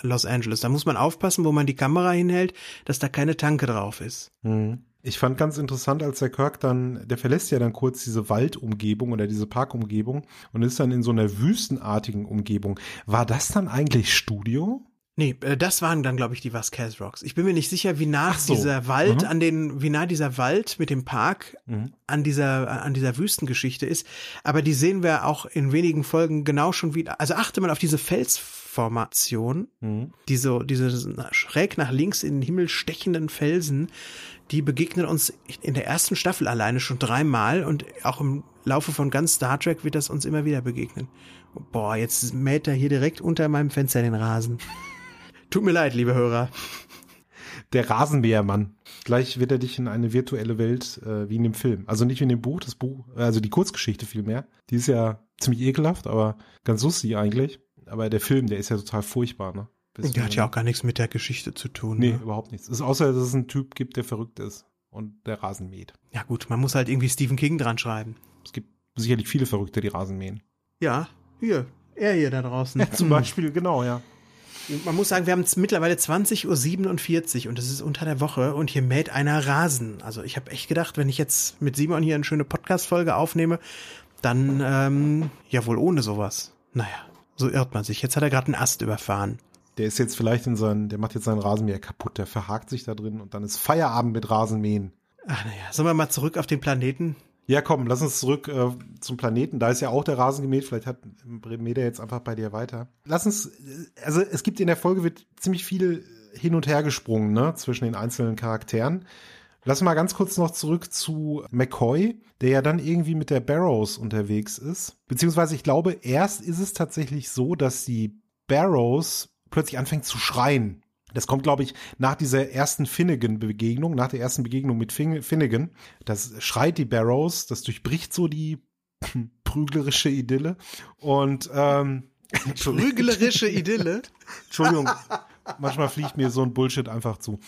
Los Angeles. Da muss man aufpassen, wo man die Kamera hinhält, dass da keine Tanke drauf ist. Mhm. Ich fand ganz interessant, als der Kirk dann, der verlässt ja dann kurz diese Waldumgebung oder diese Parkumgebung und ist dann in so einer wüstenartigen Umgebung. War das dann eigentlich Studio? Nee, äh, das waren dann, glaube ich, die Vasquez Rocks. Ich bin mir nicht sicher, wie nah so. dieser Wald mhm. an den, wie nah dieser Wald mit dem Park mhm. an dieser, an dieser Wüstengeschichte ist. Aber die sehen wir auch in wenigen Folgen genau schon wieder. Also achte mal auf diese Felsformation, mhm. diese, diese schräg nach links in den Himmel stechenden Felsen, die begegnen uns in der ersten Staffel alleine schon dreimal und auch im Laufe von ganz Star Trek wird das uns immer wieder begegnen. Boah, jetzt mäht er hier direkt unter meinem Fenster den Rasen. Tut mir leid, liebe Hörer. Der Rasenmähermann. Gleich wird er dich in eine virtuelle Welt äh, wie in dem Film. Also nicht wie in dem Buch, das Buch, also die Kurzgeschichte vielmehr. Die ist ja ziemlich ekelhaft, aber ganz lustig eigentlich. Aber der Film, der ist ja total furchtbar, ne? Bis der hat ja auch gar nichts mit der Geschichte zu tun. Nee, ne? überhaupt nichts. Es ist außer, dass es einen Typ gibt, der verrückt ist und der Rasen mäht. Ja gut, man muss halt irgendwie Stephen King dran schreiben. Es gibt sicherlich viele Verrückte, die Rasen mähen. Ja, hier, er hier da draußen. Ja, zum Beispiel, genau, ja. Man muss sagen, wir haben mittlerweile 20.47 Uhr und es ist unter der Woche und hier mäht einer Rasen. Also ich habe echt gedacht, wenn ich jetzt mit Simon hier eine schöne Podcast-Folge aufnehme, dann ähm, ja wohl ohne sowas. Naja, so irrt man sich. Jetzt hat er gerade einen Ast überfahren. Der ist jetzt vielleicht in seinen, der macht jetzt seinen Rasenmäher kaputt, der verhakt sich da drin und dann ist Feierabend mit Rasenmähen. Ach naja, sollen wir mal zurück auf den Planeten? Ja, komm, lass uns zurück äh, zum Planeten. Da ist ja auch der Rasen gemäht. Vielleicht hat Meda jetzt einfach bei dir weiter. Lass uns, äh, also es gibt in der Folge wird ziemlich viel hin und her gesprungen, ne, zwischen den einzelnen Charakteren. Lass mal ganz kurz noch zurück zu McCoy, der ja dann irgendwie mit der Barrows unterwegs ist. Beziehungsweise ich glaube, erst ist es tatsächlich so, dass die Barrows plötzlich anfängt zu schreien das kommt, glaube ich, nach dieser ersten Finnegan-Begegnung, nach der ersten Begegnung mit Finnegan. Das schreit die Barrows, das durchbricht so die prüglerische Idylle. Und ähm, prüglerische Idylle? Entschuldigung, manchmal fliegt mir so ein Bullshit einfach zu.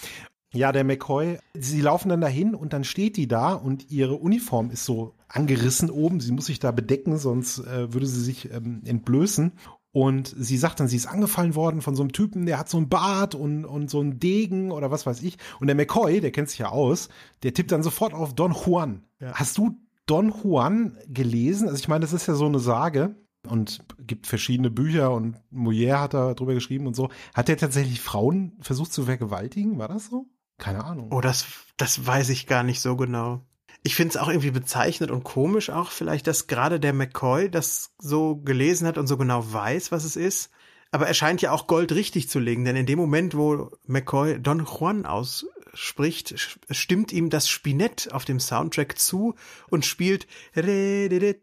Ja, der McCoy, sie laufen dann dahin und dann steht die da und ihre Uniform ist so angerissen oben. Sie muss sich da bedecken, sonst äh, würde sie sich ähm, entblößen. Und sie sagt dann, sie ist angefallen worden von so einem Typen, der hat so ein Bart und, und so einen Degen oder was weiß ich. Und der McCoy, der kennt sich ja aus, der tippt dann sofort auf Don Juan. Ja. Hast du Don Juan gelesen? Also ich meine, das ist ja so eine Sage und gibt verschiedene Bücher und Molière hat da drüber geschrieben und so. Hat der tatsächlich Frauen versucht zu vergewaltigen? War das so? Keine Ahnung. Oh, das, das weiß ich gar nicht so genau. Ich finde es auch irgendwie bezeichnet und komisch auch vielleicht, dass gerade der McCoy das so gelesen hat und so genau weiß, was es ist. Aber er scheint ja auch Gold richtig zu legen, denn in dem Moment, wo McCoy Don Juan ausspricht, stimmt ihm das Spinett auf dem Soundtrack zu und spielt so eine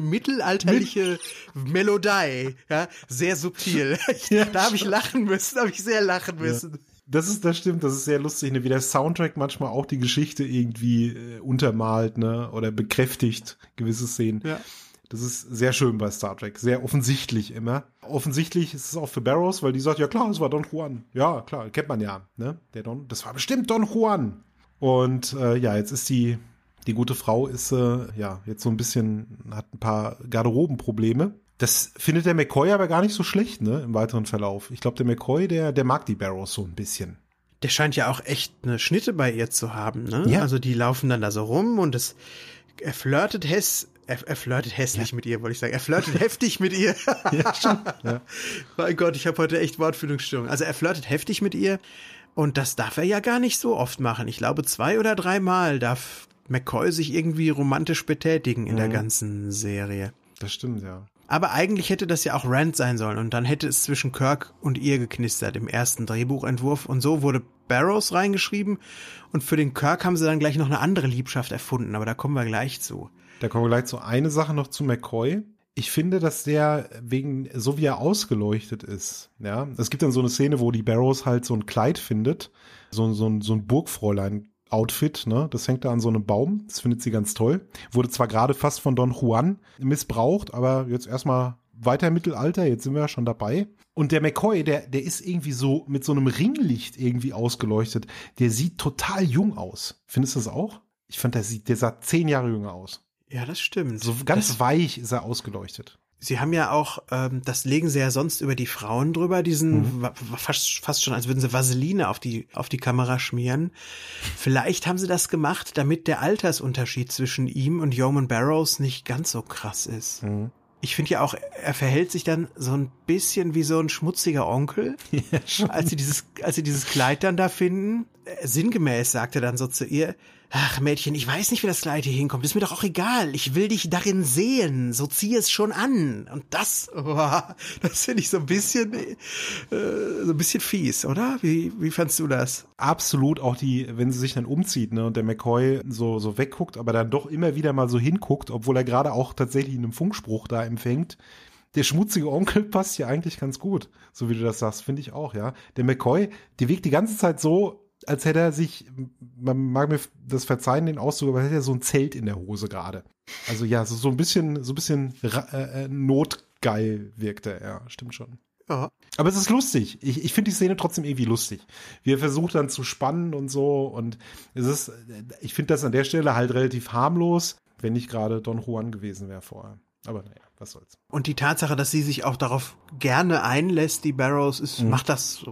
mittelalterliche Melodie, ja, sehr subtil. da habe ich lachen müssen, habe ich sehr lachen müssen. Ja. Das ist, das stimmt, das ist sehr lustig, ne? wie der Soundtrack manchmal auch die Geschichte irgendwie äh, untermalt, ne, oder bekräftigt gewisse Szenen. Ja. Das ist sehr schön bei Star Trek, sehr offensichtlich immer. Offensichtlich ist es auch für Barrows, weil die sagt, ja klar, es war Don Juan. Ja, klar, kennt man ja, ne? Der Don, das war bestimmt Don Juan. Und äh, ja, jetzt ist die, die gute Frau ist äh, ja jetzt so ein bisschen, hat ein paar Garderobenprobleme das findet der McCoy aber gar nicht so schlecht, ne, im weiteren Verlauf. Ich glaube, der McCoy, der, der mag die Barrows so ein bisschen. Der scheint ja auch echt eine Schnitte bei ihr zu haben, ne? Ja. Also die laufen dann da so rum und es, er flirtet häss, er, er flirtet hässlich ja. mit ihr, wollte ich sagen. Er flirtet heftig mit ihr. ja, schon. Ja. Mein Gott, ich habe heute echt Wortfindungsstörung. Also er flirtet heftig mit ihr und das darf er ja gar nicht so oft machen. Ich glaube, zwei oder dreimal darf McCoy sich irgendwie romantisch betätigen in mhm. der ganzen Serie. Das stimmt, ja. Aber eigentlich hätte das ja auch Rand sein sollen und dann hätte es zwischen Kirk und ihr geknistert im ersten Drehbuchentwurf und so wurde Barrows reingeschrieben und für den Kirk haben sie dann gleich noch eine andere Liebschaft erfunden, aber da kommen wir gleich zu. Da kommen wir gleich zu. Eine Sache noch zu McCoy. Ich finde, dass der wegen, so wie er ausgeleuchtet ist, ja, es gibt dann so eine Szene, wo die Barrows halt so ein Kleid findet, so, so, so ein Burgfräulein Outfit, ne? Das hängt da an so einem Baum. Das findet sie ganz toll. Wurde zwar gerade fast von Don Juan missbraucht, aber jetzt erstmal weiter Mittelalter, jetzt sind wir ja schon dabei. Und der McCoy, der, der ist irgendwie so mit so einem Ringlicht irgendwie ausgeleuchtet. Der sieht total jung aus. Findest du das auch? Ich fand, der sieht, der sah zehn Jahre jünger aus. Ja, das stimmt. So ganz das weich ist er ausgeleuchtet. Sie haben ja auch, ähm, das legen sie ja sonst über die Frauen drüber, diesen mhm. fast, fast schon, als würden sie Vaseline auf die, auf die Kamera schmieren. Vielleicht haben sie das gemacht, damit der Altersunterschied zwischen ihm und Yeoman Barrows nicht ganz so krass ist. Mhm. Ich finde ja auch, er verhält sich dann so ein bisschen wie so ein schmutziger Onkel, ja, als sie dieses, als sie dieses Kleid dann da finden. Äh, sinngemäß sagt er dann so zu ihr, Ach Mädchen, ich weiß nicht, wie das Kleid hier hinkommt. Ist mir doch auch egal. Ich will dich darin sehen. So zieh es schon an. Und das, oh, das finde ich so ein bisschen, äh, so ein bisschen fies, oder? Wie, wie fandst du das? Absolut. Auch die, wenn sie sich dann umzieht, ne, und der McCoy so, so wegguckt, aber dann doch immer wieder mal so hinguckt, obwohl er gerade auch tatsächlich einen Funkspruch da empfängt der schmutzige Onkel passt ja eigentlich ganz gut, so wie du das sagst, finde ich auch, ja. Der McCoy, der wirkt die ganze Zeit so, als hätte er sich, man mag mir das verzeihen, den Ausdruck, aber hätte er so ein Zelt in der Hose gerade. Also ja, so, so ein bisschen, so ein bisschen äh, äh, notgeil wirkte er, ja, stimmt schon. Ja. Aber es ist lustig. Ich, ich finde die Szene trotzdem irgendwie lustig. Wie er versucht dann zu spannen und so. Und es ist, ich finde das an der Stelle halt relativ harmlos, wenn nicht gerade Don Juan gewesen wäre vorher. Aber naja, was soll's. Und die Tatsache, dass sie sich auch darauf gerne einlässt, die Barrows, ist, mhm. macht das,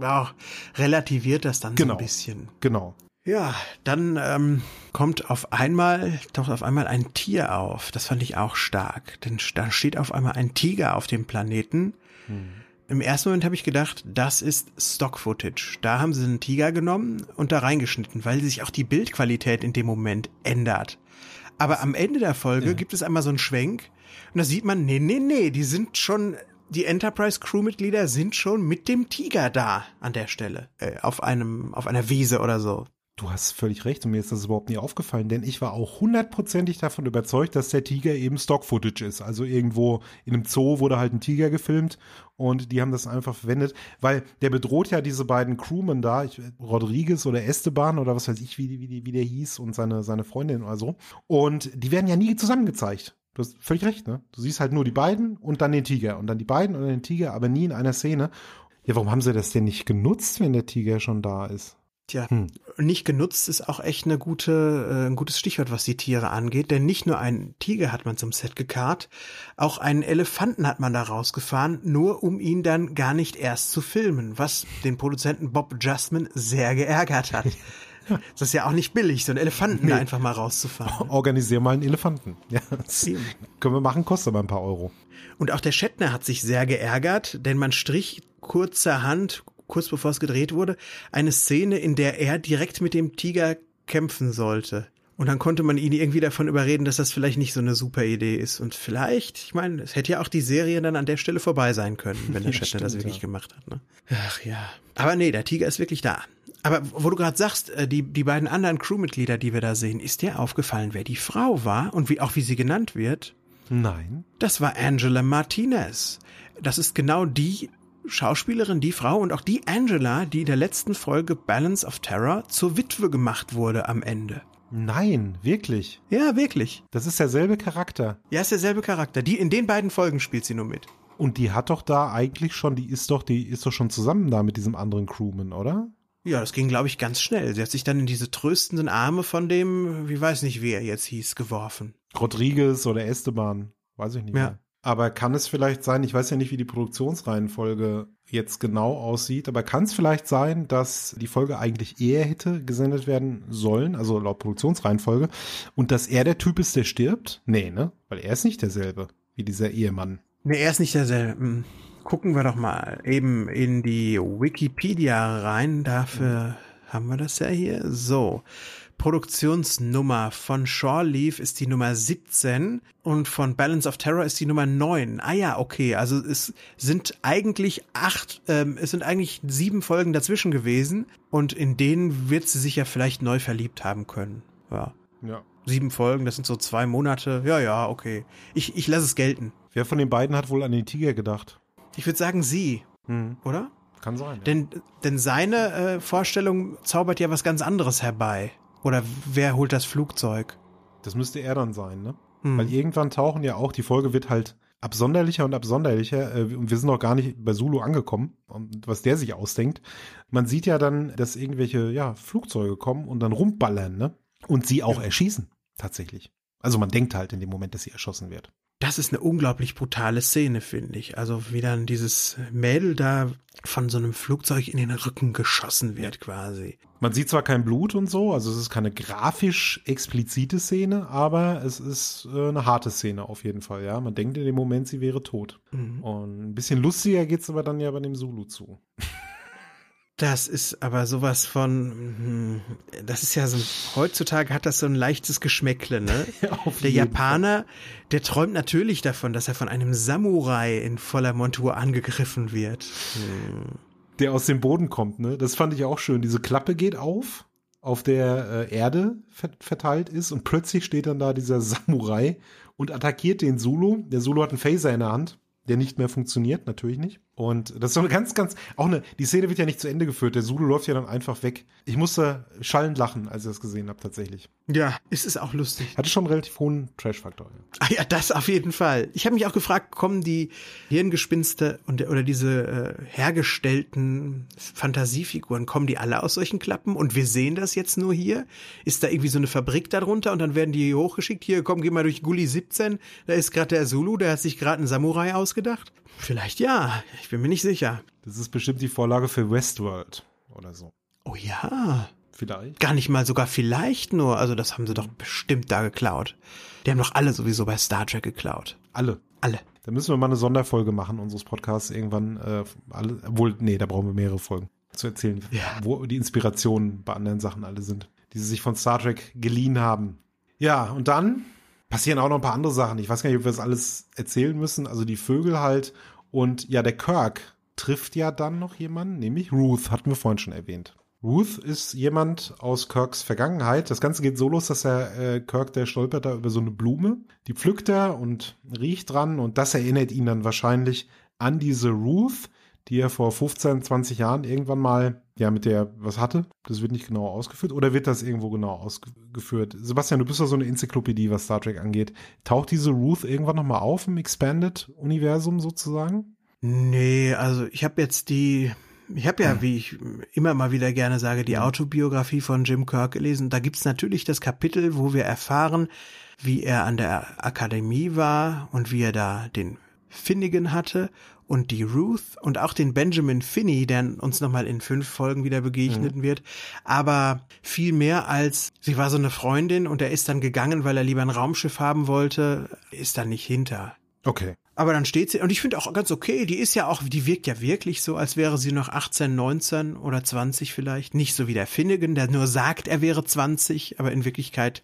ja, relativiert das dann genau. so ein bisschen. Genau. Ja, dann ähm, kommt auf einmal, taucht auf einmal ein Tier auf. Das fand ich auch stark. Denn da steht auf einmal ein Tiger auf dem Planeten. Mhm. Im ersten Moment habe ich gedacht, das ist Stock-Footage. Da haben sie einen Tiger genommen und da reingeschnitten, weil sich auch die Bildqualität in dem Moment ändert. Aber am Ende der Folge ja. gibt es einmal so einen Schwenk und da sieht man, nee, nee, nee, die sind schon, die Enterprise Crewmitglieder sind schon mit dem Tiger da an der Stelle, äh, auf einem, auf einer Wiese oder so. Du hast völlig recht und mir ist das überhaupt nie aufgefallen, denn ich war auch hundertprozentig davon überzeugt, dass der Tiger eben Stock-Footage ist. Also irgendwo in einem Zoo wurde halt ein Tiger gefilmt und die haben das einfach verwendet, weil der bedroht ja diese beiden Crewmen da, ich, Rodriguez oder Esteban oder was weiß ich, wie, wie, wie der hieß und seine, seine Freundin oder so. Und die werden ja nie zusammengezeigt. Du hast völlig recht, ne? Du siehst halt nur die beiden und dann den Tiger und dann die beiden und dann den Tiger, aber nie in einer Szene. Ja, warum haben sie das denn nicht genutzt, wenn der Tiger schon da ist? Tja, hm. nicht genutzt ist auch echt eine gute, äh, ein gutes Stichwort, was die Tiere angeht. Denn nicht nur einen Tiger hat man zum Set gekarrt, auch einen Elefanten hat man da rausgefahren, nur um ihn dann gar nicht erst zu filmen, was den Produzenten Bob Justman sehr geärgert hat. Das ist ja auch nicht billig, so einen Elefanten nee. einfach mal rauszufahren. Organisier mal einen Elefanten. Ja, können wir machen, kostet aber ein paar Euro. Und auch der Shatner hat sich sehr geärgert, denn man strich kurzerhand, kurz bevor es gedreht wurde, eine Szene, in der er direkt mit dem Tiger kämpfen sollte. Und dann konnte man ihn irgendwie davon überreden, dass das vielleicht nicht so eine super Idee ist. Und vielleicht, ich meine, es hätte ja auch die Serie dann an der Stelle vorbei sein können, wenn der Shatner das wirklich ja. gemacht hat. Ne? Ach ja. Aber nee, der Tiger ist wirklich da. Aber wo du gerade sagst, äh, die, die beiden anderen Crewmitglieder, die wir da sehen, ist dir aufgefallen, wer die Frau war und wie auch wie sie genannt wird? Nein. Das war Angela Martinez. Das ist genau die Schauspielerin, die Frau und auch die Angela, die in der letzten Folge Balance of Terror zur Witwe gemacht wurde am Ende. Nein, wirklich. Ja, wirklich. Das ist derselbe Charakter. Ja, ist derselbe Charakter. Die in den beiden Folgen spielt sie nur mit. Und die hat doch da eigentlich schon, die ist doch, die ist doch schon zusammen da mit diesem anderen Crewman, oder? Ja, das ging, glaube ich, ganz schnell. Sie hat sich dann in diese tröstenden Arme von dem, wie weiß nicht, wie er jetzt hieß, geworfen. Rodriguez oder Esteban, weiß ich nicht. Ja. Mehr. Aber kann es vielleicht sein, ich weiß ja nicht, wie die Produktionsreihenfolge jetzt genau aussieht, aber kann es vielleicht sein, dass die Folge eigentlich eher hätte gesendet werden sollen, also laut Produktionsreihenfolge, und dass er der Typ ist, der stirbt? Nee, ne? Weil er ist nicht derselbe wie dieser Ehemann. Nee, er ist nicht derselbe. Gucken wir doch mal eben in die Wikipedia rein. Dafür haben wir das ja hier. So. Produktionsnummer von Shore Leaf ist die Nummer 17 und von Balance of Terror ist die Nummer 9. Ah ja, okay. Also es sind eigentlich acht, ähm, es sind eigentlich sieben Folgen dazwischen gewesen und in denen wird sie sich ja vielleicht neu verliebt haben können. Ja. Ja. Sieben Folgen, das sind so zwei Monate. Ja, ja, okay. Ich, ich lasse es gelten. Wer von den beiden hat wohl an den Tiger gedacht? Ich würde sagen sie, hm. oder? Kann sein. Ja. Denn, denn seine äh, Vorstellung zaubert ja was ganz anderes herbei. Oder wer holt das Flugzeug? Das müsste er dann sein, ne? Hm. Weil irgendwann tauchen ja auch, die Folge wird halt absonderlicher und absonderlicher. Äh, und wir sind noch gar nicht bei Zulu angekommen, und was der sich ausdenkt. Man sieht ja dann, dass irgendwelche ja, Flugzeuge kommen und dann rumballern, ne? Und sie auch ja. erschießen, tatsächlich. Also man denkt halt in dem Moment, dass sie erschossen wird das ist eine unglaublich brutale Szene, finde ich. Also wie dann dieses Mädel da von so einem Flugzeug in den Rücken geschossen wird quasi. Man sieht zwar kein Blut und so, also es ist keine grafisch explizite Szene, aber es ist äh, eine harte Szene auf jeden Fall, ja. Man denkt in dem Moment, sie wäre tot. Mhm. Und ein bisschen lustiger geht's aber dann ja bei dem Zulu zu. Das ist aber sowas von, hm, das ist ja so, heutzutage hat das so ein leichtes Geschmäckle, ne? Der Japaner, der träumt natürlich davon, dass er von einem Samurai in voller Montur angegriffen wird. Hm. Der aus dem Boden kommt, ne? Das fand ich auch schön. Diese Klappe geht auf, auf der äh, Erde verteilt ist und plötzlich steht dann da dieser Samurai und attackiert den Zulu. Der Zulu hat einen Phaser in der Hand der nicht mehr funktioniert, natürlich nicht. Und das ist so eine ganz, ganz, auch eine, die Szene wird ja nicht zu Ende geführt. Der Zulu läuft ja dann einfach weg. Ich musste schallend lachen, als ich das gesehen habe, tatsächlich. Ja, ist es auch lustig. Hatte schon einen relativ hohen Trash-Faktor. Ja. Ah ja, das auf jeden Fall. Ich habe mich auch gefragt, kommen die Hirngespinste und, oder diese äh, hergestellten Fantasiefiguren, kommen die alle aus solchen Klappen? Und wir sehen das jetzt nur hier? Ist da irgendwie so eine Fabrik darunter und dann werden die hier hochgeschickt? Hier, komm, geh mal durch Gully 17. Da ist gerade der Zulu, der hat sich gerade einen Samurai ausgedacht. Vielleicht ja, ich bin mir nicht sicher. Das ist bestimmt die Vorlage für Westworld oder so. Oh ja. Vielleicht. Gar nicht mal sogar vielleicht nur. Also das haben sie doch bestimmt da geklaut. Die haben doch alle sowieso bei Star Trek geklaut. Alle. Alle. Da müssen wir mal eine Sonderfolge machen unseres Podcasts irgendwann. Äh, alle, wohl, nee, da brauchen wir mehrere Folgen zu erzählen, ja. wo die Inspirationen bei anderen Sachen alle sind, die sie sich von Star Trek geliehen haben. Ja, und dann passieren auch noch ein paar andere Sachen. Ich weiß gar nicht, ob wir das alles erzählen müssen. Also die Vögel halt und ja, der Kirk trifft ja dann noch jemanden, nämlich Ruth, hatten wir vorhin schon erwähnt. Ruth ist jemand aus Kirks Vergangenheit. Das Ganze geht so los, dass er äh, Kirk, der stolpert da über so eine Blume. Die pflückt er und riecht dran und das erinnert ihn dann wahrscheinlich an diese Ruth, die er vor 15, 20 Jahren irgendwann mal, ja, mit der was hatte. Das wird nicht genau ausgeführt. Oder wird das irgendwo genau ausgeführt? Sebastian, du bist ja so eine Enzyklopädie, was Star Trek angeht. Taucht diese Ruth irgendwann nochmal auf im Expanded-Universum sozusagen? Nee, also ich habe jetzt die Ich habe ja, wie ich immer mal wieder gerne sage, die Autobiografie von Jim Kirk gelesen. Da gibt's natürlich das Kapitel, wo wir erfahren, wie er an der Akademie war und wie er da den Finnegan hatte und die Ruth und auch den Benjamin Finney, der uns nochmal in fünf Folgen wieder begegnen mhm. wird. Aber viel mehr als, sie war so eine Freundin und er ist dann gegangen, weil er lieber ein Raumschiff haben wollte, ist da nicht hinter. Okay. Aber dann steht sie, und ich finde auch ganz okay, die ist ja auch, die wirkt ja wirklich so, als wäre sie noch 18, 19 oder 20 vielleicht. Nicht so wie der Finnegan, der nur sagt, er wäre 20, aber in Wirklichkeit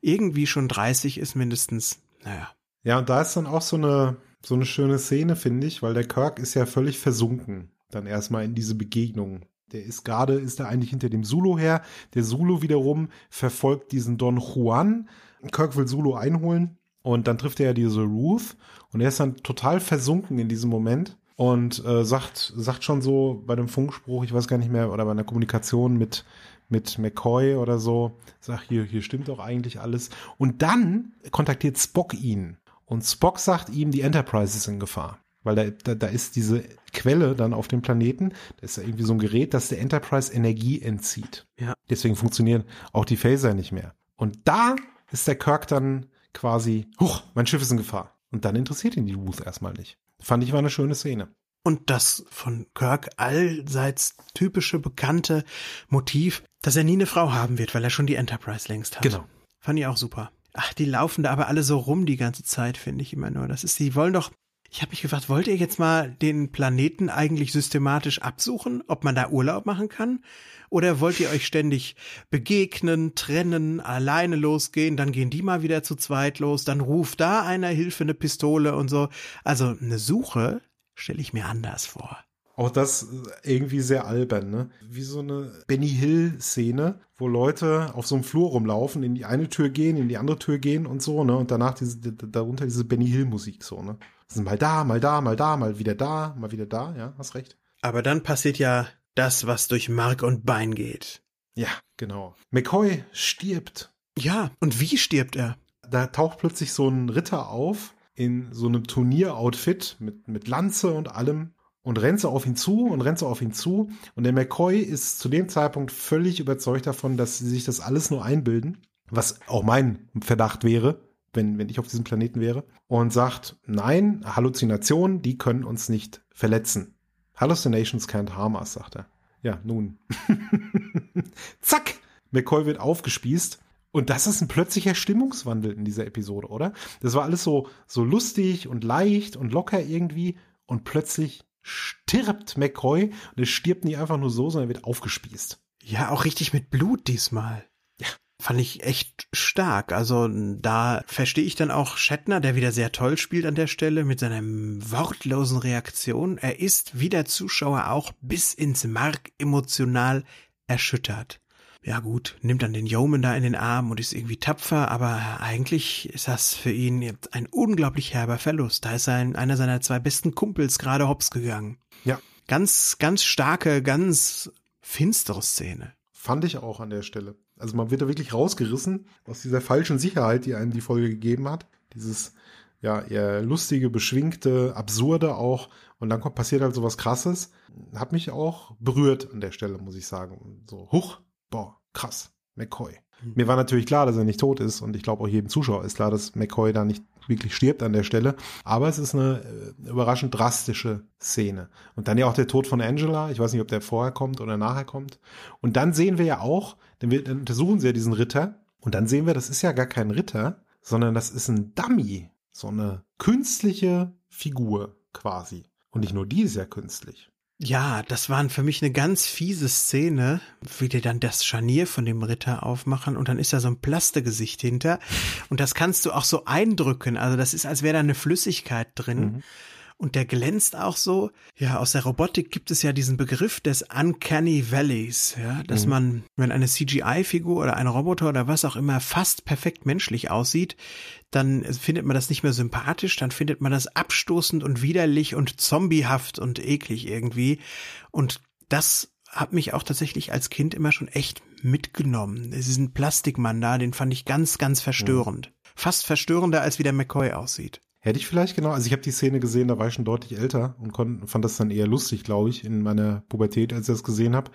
irgendwie schon 30 ist mindestens. Naja. Ja, und da ist dann auch so eine, so eine schöne Szene, finde ich, weil der Kirk ist ja völlig versunken, dann erstmal in diese Begegnung. Der ist gerade, ist er eigentlich hinter dem Zulu her. Der Zulu wiederum verfolgt diesen Don Juan. Kirk will Zulu einholen und dann trifft er ja diese Ruth und er ist dann total versunken in diesem Moment und äh, sagt, sagt schon so bei dem Funkspruch, ich weiß gar nicht mehr, oder bei einer Kommunikation mit, mit McCoy oder so, sagt, hier, hier stimmt doch eigentlich alles. Und dann kontaktiert Spock ihn. Und Spock sagt ihm, die Enterprise ist in Gefahr. Weil da, da, da ist diese Quelle dann auf dem Planeten, da ist ja irgendwie so ein Gerät, das der Enterprise Energie entzieht. Ja. Deswegen funktionieren auch die Phaser nicht mehr. Und da ist der Kirk dann quasi, huch, mein Schiff ist in Gefahr. Und dann interessiert ihn die Ruth erstmal nicht. Fand ich war eine schöne Szene. Und das von Kirk allseits typische, bekannte Motiv, dass er nie eine Frau haben wird, weil er schon die Enterprise längst hat. Genau. Fand ich auch super. Ach, die laufen da aber alle so rum die ganze Zeit, finde ich immer nur. Das ist, die wollen doch, ich habe mich gefragt, wollt ihr jetzt mal den Planeten eigentlich systematisch absuchen, ob man da Urlaub machen kann? Oder wollt ihr euch ständig begegnen, trennen, alleine losgehen, dann gehen die mal wieder zu zweit los, dann ruft da einer Hilfe, eine Pistole und so. Also eine Suche stelle ich mir anders vor. Auch das irgendwie sehr albern, ne? Wie so eine Benny Hill-Szene, wo Leute auf so einem Flur rumlaufen, in die eine Tür gehen, in die andere Tür gehen und so, ne? Und danach diese, darunter diese Benny Hill-Musik, so, ne? Sind mal da, mal da, mal da, mal wieder da, mal wieder da, ja, hast recht. Aber dann passiert ja das, was durch Mark und Bein geht. Ja, genau. McCoy stirbt. Ja, und wie stirbt er? Da taucht plötzlich so ein Ritter auf in so einem Turnieroutfit mit, mit Lanze und allem und rennt so auf ihn zu und rennt so auf ihn zu. Und der McCoy ist zu dem Zeitpunkt völlig überzeugt davon, dass sie sich das alles nur einbilden, was auch mein Verdacht wäre, wenn, wenn ich auf diesem Planeten wäre. Und sagt, nein, Halluzinationen, die können uns nicht verletzen. Hallucinations can't harm us, sagt er. Ja, nun. Zack! McCoy wird aufgespießt. Und das ist ein plötzlicher Stimmungswandel in dieser Episode, oder? Das war alles so, so lustig und leicht und locker irgendwie. Und plötzlich stirbt McCoy. Und er stirbt nicht einfach nur so, sondern er wird aufgespießt. Ja, auch richtig mit Blut diesmal fand ich echt stark. Also da verstehe ich dann auch Shatner, der wieder sehr toll spielt an der Stelle mit seiner wortlosen Reaktion. Er ist wie der Zuschauer auch bis ins Mark emotional erschüttert. Ja gut, nimmt dann den Yeoman da in den Arm und ist irgendwie tapfer, aber eigentlich ist das für ihn ein unglaublich herber Verlust. Da ist ein, einer seiner zwei besten Kumpels gerade hops gegangen. Ja. Ganz, ganz starke, ganz finstere Szene. Fand ich auch an der Stelle. Also man wird da wirklich rausgerissen aus dieser falschen Sicherheit, die einem die Folge gegeben hat. Dieses ja eher lustige, beschwingte, absurde auch. Und dann kommt, passiert halt so was Krasses. Hat mich auch berührt an der Stelle, muss ich sagen. So, huch, boah, krass, McCoy. Mhm. Mir war natürlich klar, dass er nicht tot ist und ich glaube auch jedem Zuschauer ist klar, dass McCoy da nicht wirklich stirbt an der Stelle. Aber es ist eine äh, überraschend drastische Szene. Und dann ja auch der Tod von Angela. Ich weiß nicht, ob der vorher kommt oder nachher kommt. Und dann sehen wir ja auch, denn wir dann untersuchen sie ja diesen Ritter. Und dann sehen wir, das ist ja gar kein Ritter, sondern das ist ein Dummy. So eine künstliche Figur quasi. Und nicht nur die ist ja künstlich. Ja, das waren für mich eine ganz fiese Szene, wie die dann das Scharnier von dem Ritter aufmachen und dann ist da so ein Plastegesicht hinter und das kannst du auch so eindrücken. Also das ist, als wäre da eine Flüssigkeit drin. Mhm und der glänzt auch so. Ja, aus der Robotik gibt es ja diesen Begriff des Uncanny Valleys, ja, dass mhm. man, wenn eine CGI-Figur oder ein Roboter oder was auch immer fast perfekt menschlich aussieht, dann findet man das nicht mehr sympathisch, dann findet man das abstoßend und widerlich und zombiehaft und eklig irgendwie. Und das hat mich auch tatsächlich als Kind immer schon echt mitgenommen. Es ist ein Plastikmann da, den fand ich ganz, ganz verstörend. Mhm. Fast verstörender, als wie der McCoy aussieht. Hätte ich vielleicht genau. Also ich habe die Szene gesehen, da war ich schon deutlich älter und kon, fand das dann eher lustig, glaube ich, in meiner Pubertät, als ich das gesehen habe.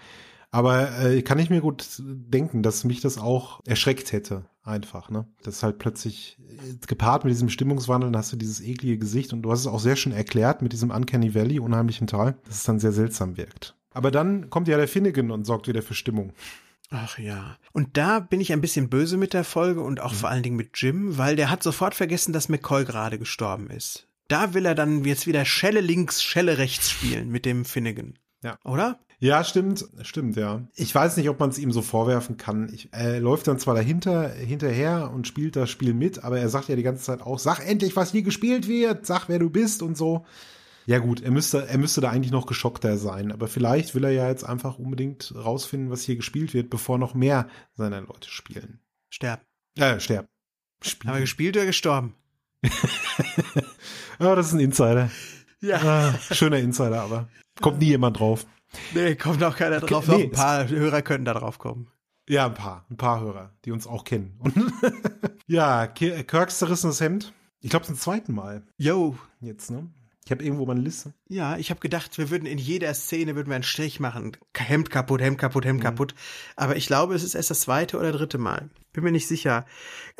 Aber äh, kann ich mir gut denken, dass mich das auch erschreckt hätte, einfach, ne? Das halt plötzlich äh, gepaart mit diesem Stimmungswandel, dann hast du dieses eklige Gesicht und du hast es auch sehr schön erklärt mit diesem Uncanny Valley, unheimlichen Tal, dass es dann sehr seltsam wirkt. Aber dann kommt ja der Finnegan und sorgt wieder für Stimmung. Ach ja. Und da bin ich ein bisschen böse mit der Folge und auch mhm. vor allen Dingen mit Jim, weil der hat sofort vergessen, dass McCoy gerade gestorben ist. Da will er dann jetzt wieder Schelle links, Schelle rechts spielen mit dem Finnegan. Ja. Oder? Ja, stimmt, stimmt, ja. Ich weiß nicht, ob man es ihm so vorwerfen kann. Ich, er läuft dann zwar dahinter, hinterher und spielt das Spiel mit, aber er sagt ja die ganze Zeit auch, sag endlich, was hier gespielt wird, sag, wer du bist und so. Ja gut, er müsste, er müsste da eigentlich noch geschockter sein, aber vielleicht will er ja jetzt einfach unbedingt rausfinden, was hier gespielt wird, bevor noch mehr seiner Leute spielen. Sterben. Äh, sterben. Spielen. Aber gespielt oder gestorben? ja, das ist ein Insider. Ja. Ah, schöner Insider, aber kommt nie jemand drauf. Nee, kommt auch keiner drauf. Nee, ein paar Hörer können da drauf kommen. Ja, ein paar. Ein paar Hörer, die uns auch kennen. ja, Kirks zerrissenes Hemd. Ich glaube zum zweiten Mal. Yo. Jetzt, ne? Ich habe irgendwo meine Liste. Ja, ich habe gedacht, wir würden in jeder Szene würden wir einen Strich machen. Hemd kaputt, Hemd kaputt, Hemd mhm. kaputt. Aber ich glaube, es ist erst das zweite oder dritte Mal. Bin mir nicht sicher.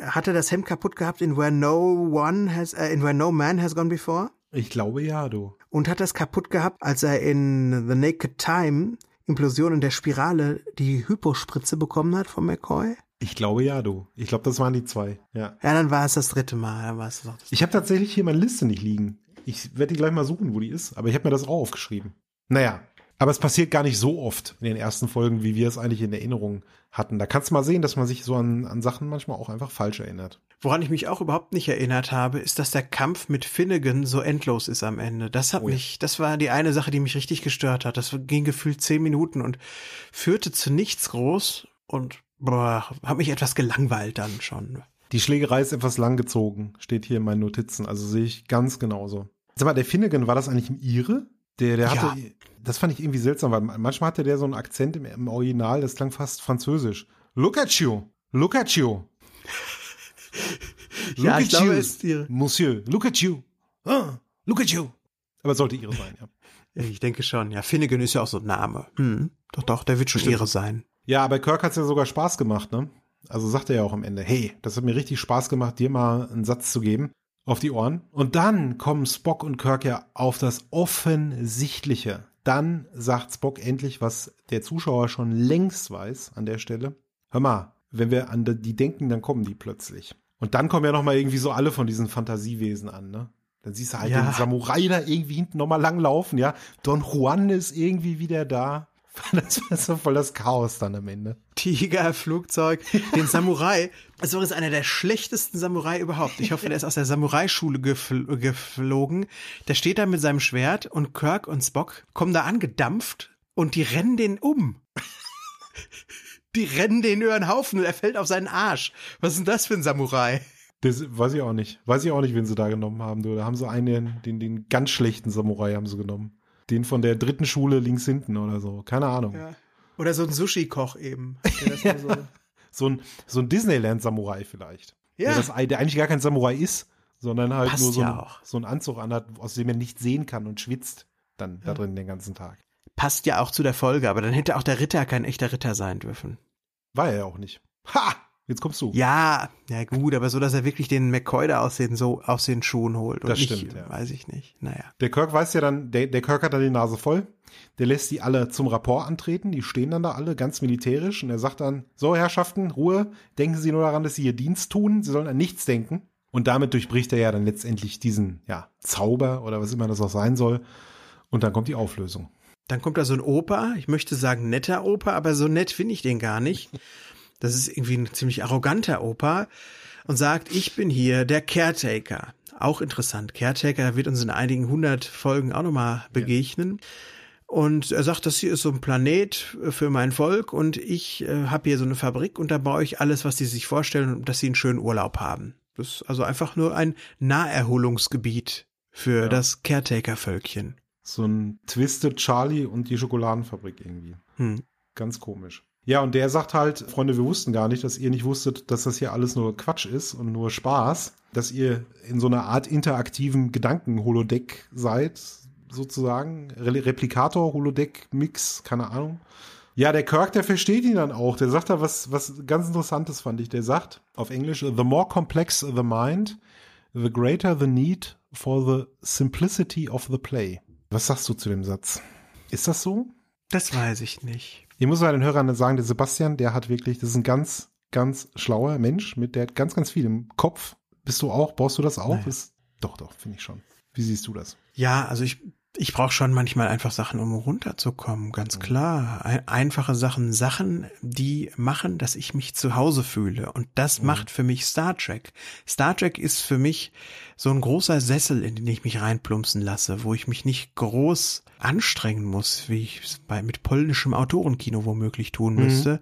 Hat er das Hemd kaputt gehabt in Where No One has, äh, in Where No Man Has Gone Before? Ich glaube ja, du. Und hat das kaputt gehabt, als er in The Naked Time Implosion in der Spirale die Hypospritze bekommen hat von McCoy? Ich glaube ja, du. Ich glaube, das waren die zwei. Ja. Ja, dann war es das dritte Mal. Dann war es das ich habe tatsächlich hier meine Liste nicht liegen. Ich werde die gleich mal suchen, wo die ist, aber ich habe mir das auch aufgeschrieben. Naja, aber es passiert gar nicht so oft in den ersten Folgen, wie wir es eigentlich in Erinnerung hatten. Da kannst du mal sehen, dass man sich so an, an Sachen manchmal auch einfach falsch erinnert. Woran ich mich auch überhaupt nicht erinnert habe, ist, dass der Kampf mit Finnegan so endlos ist am Ende. Das hat oh ja. mich, das war die eine Sache, die mich richtig gestört hat. Das ging gefühlt zehn Minuten und führte zu nichts groß und boah, hat mich etwas gelangweilt dann schon. Die Schlägerei ist etwas langgezogen, steht hier in meinen Notizen. Also sehe ich ganz genauso. Sag mal, der Finnegan, war das eigentlich ein Ire? Der, der hatte, ja. das fand ich irgendwie seltsam, weil manchmal hatte der so einen Akzent im, im Original, das klang fast französisch. Look at you, look at you. look ja, ich glaube, Ire. Monsieur, look at you. Oh, look at you. Aber sollte Ihre sein, ja. Ich denke schon, ja. Finnegan ist ja auch so ein Name. Hm. Doch, doch, der wird schon Stimmt. Ihre sein. Ja, bei Kirk hat es ja sogar Spaß gemacht, ne? Also sagt er ja auch am Ende, hey, das hat mir richtig Spaß gemacht, dir mal einen Satz zu geben auf die Ohren. Und dann kommen Spock und Kirk ja auf das Offensichtliche. Dann sagt Spock endlich, was der Zuschauer schon längst weiß an der Stelle. Hör mal, wenn wir an die denken, dann kommen die plötzlich. Und dann kommen ja noch mal irgendwie so alle von diesen Fantasiewesen an, ne? Dann siehst du halt ja. den Samurai da irgendwie hinten noch mal langlaufen, ja? Don Juan ist irgendwie wieder da. Das war so voll das Chaos dann am Ende. Tiger, Flugzeug, den Samurai. Das war jetzt einer der schlechtesten Samurai überhaupt. Ich hoffe, der ist aus der Samurai-Schule gefl geflogen. Der steht da mit seinem Schwert und Kirk und Spock kommen da angedampft und die rennen den um. die rennen den über den Haufen und er fällt auf seinen Arsch. Was ist denn das für ein Samurai? Das weiß ich auch nicht. Weiß ich auch nicht, wen sie da genommen haben. Da haben sie einen, den, den ganz schlechten Samurai haben sie genommen. Den von der dritten Schule links hinten oder so. Keine Ahnung. Ja. Oder so ein Sushi-Koch eben. ja. so, so, ein, so ein Disneyland-Samurai vielleicht. Ja. Der, das, der eigentlich gar kein Samurai ist, sondern halt Passt nur so, ja ein, so einen Anzug anhat, aus dem er nicht sehen kann und schwitzt dann ja. da drin den ganzen Tag. Passt ja auch zu der Folge, aber dann hätte auch der Ritter kein echter Ritter sein dürfen. War er ja auch nicht. Ha! Jetzt kommst du. Ja, ja gut, aber so, dass er wirklich den McCoy da aus den, so, aus den Schuhen holt. Das nicht, stimmt, ja. Weiß ich nicht. Naja. Der Kirk weiß ja dann, der, der Kirk hat dann die Nase voll. Der lässt die alle zum Rapport antreten. Die stehen dann da alle ganz militärisch. Und er sagt dann, so Herrschaften, Ruhe. Denken Sie nur daran, dass Sie Ihr Dienst tun. Sie sollen an nichts denken. Und damit durchbricht er ja dann letztendlich diesen, ja, Zauber oder was immer das auch sein soll. Und dann kommt die Auflösung. Dann kommt da so ein Opa. Ich möchte sagen netter Opa, aber so nett finde ich den gar nicht. Das ist irgendwie ein ziemlich arroganter Opa und sagt, ich bin hier der Caretaker. Auch interessant. Caretaker wird uns in einigen hundert Folgen auch nochmal begegnen. Ja. Und er sagt, das hier ist so ein Planet für mein Volk und ich äh, habe hier so eine Fabrik und da baue ich alles, was sie sich vorstellen, dass sie einen schönen Urlaub haben. Das ist also einfach nur ein Naherholungsgebiet für ja. das Caretaker-Völkchen. So ein Twisted Charlie und die Schokoladenfabrik irgendwie. Hm. Ganz komisch. Ja, und der sagt halt, Freunde, wir wussten gar nicht, dass ihr nicht wusstet, dass das hier alles nur Quatsch ist und nur Spaß, dass ihr in so einer Art interaktiven Gedanken-Holodeck seid, sozusagen. Re Replikator, Holodeck, Mix, keine Ahnung. Ja, der Kirk, der versteht ihn dann auch. Der sagt da was, was ganz Interessantes, fand ich. Der sagt auf Englisch, the more complex the mind, the greater the need for the simplicity of the play. Was sagst du zu dem Satz? Ist das so? Das weiß ich nicht. Ich muss mal den Hörern sagen, der Sebastian, der hat wirklich, das ist ein ganz, ganz schlauer Mensch, mit der hat ganz, ganz viel im Kopf. Bist du auch? Brauchst du das auch? Naja. Ist, doch, doch, finde ich schon. Wie siehst du das? Ja, also ich, ich brauche schon manchmal einfach Sachen, um runterzukommen, ganz klar. Ein, einfache Sachen, Sachen, die machen, dass ich mich zu Hause fühle. Und das macht für mich Star Trek. Star Trek ist für mich so ein großer Sessel, in den ich mich reinplumpsen lasse, wo ich mich nicht groß anstrengen muss, wie ich es bei mit polnischem Autorenkino womöglich tun müsste.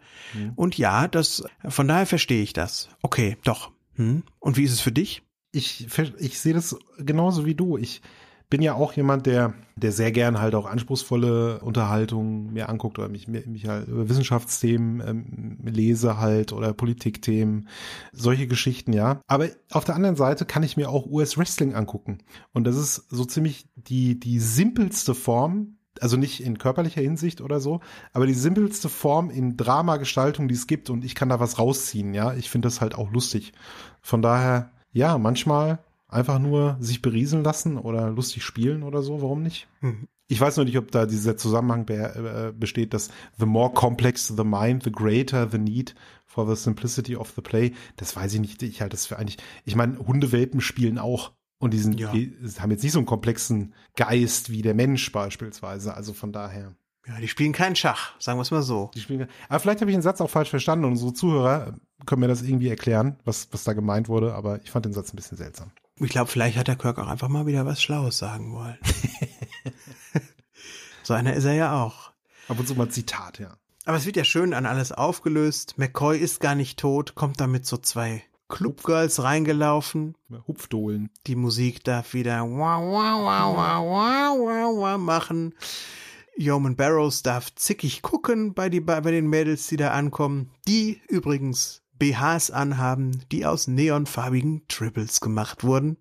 Und ja, das von daher verstehe ich das. Okay, doch. Hm? Und wie ist es für dich? ich, ich sehe das genauso wie du. Ich bin ja auch jemand, der, der sehr gern halt auch anspruchsvolle Unterhaltung mir anguckt oder mich, mich halt über Wissenschaftsthemen ähm, lese halt oder Politikthemen, solche Geschichten, ja. Aber auf der anderen Seite kann ich mir auch US-Wrestling angucken. Und das ist so ziemlich die, die simpelste Form, also nicht in körperlicher Hinsicht oder so, aber die simpelste Form in Dramagestaltung, die es gibt und ich kann da was rausziehen, ja. Ich finde das halt auch lustig. Von daher, ja, manchmal einfach nur sich berieseln lassen oder lustig spielen oder so, warum nicht? Mhm. Ich weiß nur nicht, ob da dieser Zusammenhang be äh, besteht, dass the more complex the mind, the greater the need for the simplicity of the play. Das weiß ich nicht. Ich halte das für eigentlich, ich meine, Hundewelpen spielen auch. Und die, sind, Ja. die haben jetzt nicht so einen komplexen Geist wie der Mensch beispielsweise. Also von daher. Ja, die spielen keinen Schach, sagen wir es mal so. Die spielen, aber vielleicht habe ich den Satz auch falsch verstanden und unsere Zuhörer können mir das irgendwie erklären, was, was da gemeint wurde, aber ich fand den Satz ein bisschen seltsam. Ich glaube, vielleicht hat der Kirk auch einfach mal wieder was Schlaues sagen wollen. so einer ist er ja auch. Ab und zu mal Zitat, ja. Aber es wird ja schön an alles aufgelöst. McCoy ist gar nicht tot, kommt damit so zwei Clubgirls reingelaufen. Hupfdohlen. Die Musik darf wieder wow, wow, wow, wow, wow, wow, wow machen. Yeoman Barrows darf zickig gucken bei, die, bei den Mädels, die da ankommen. Die übrigens BHs anhaben, die aus neonfarbigen Triples gemacht wurden.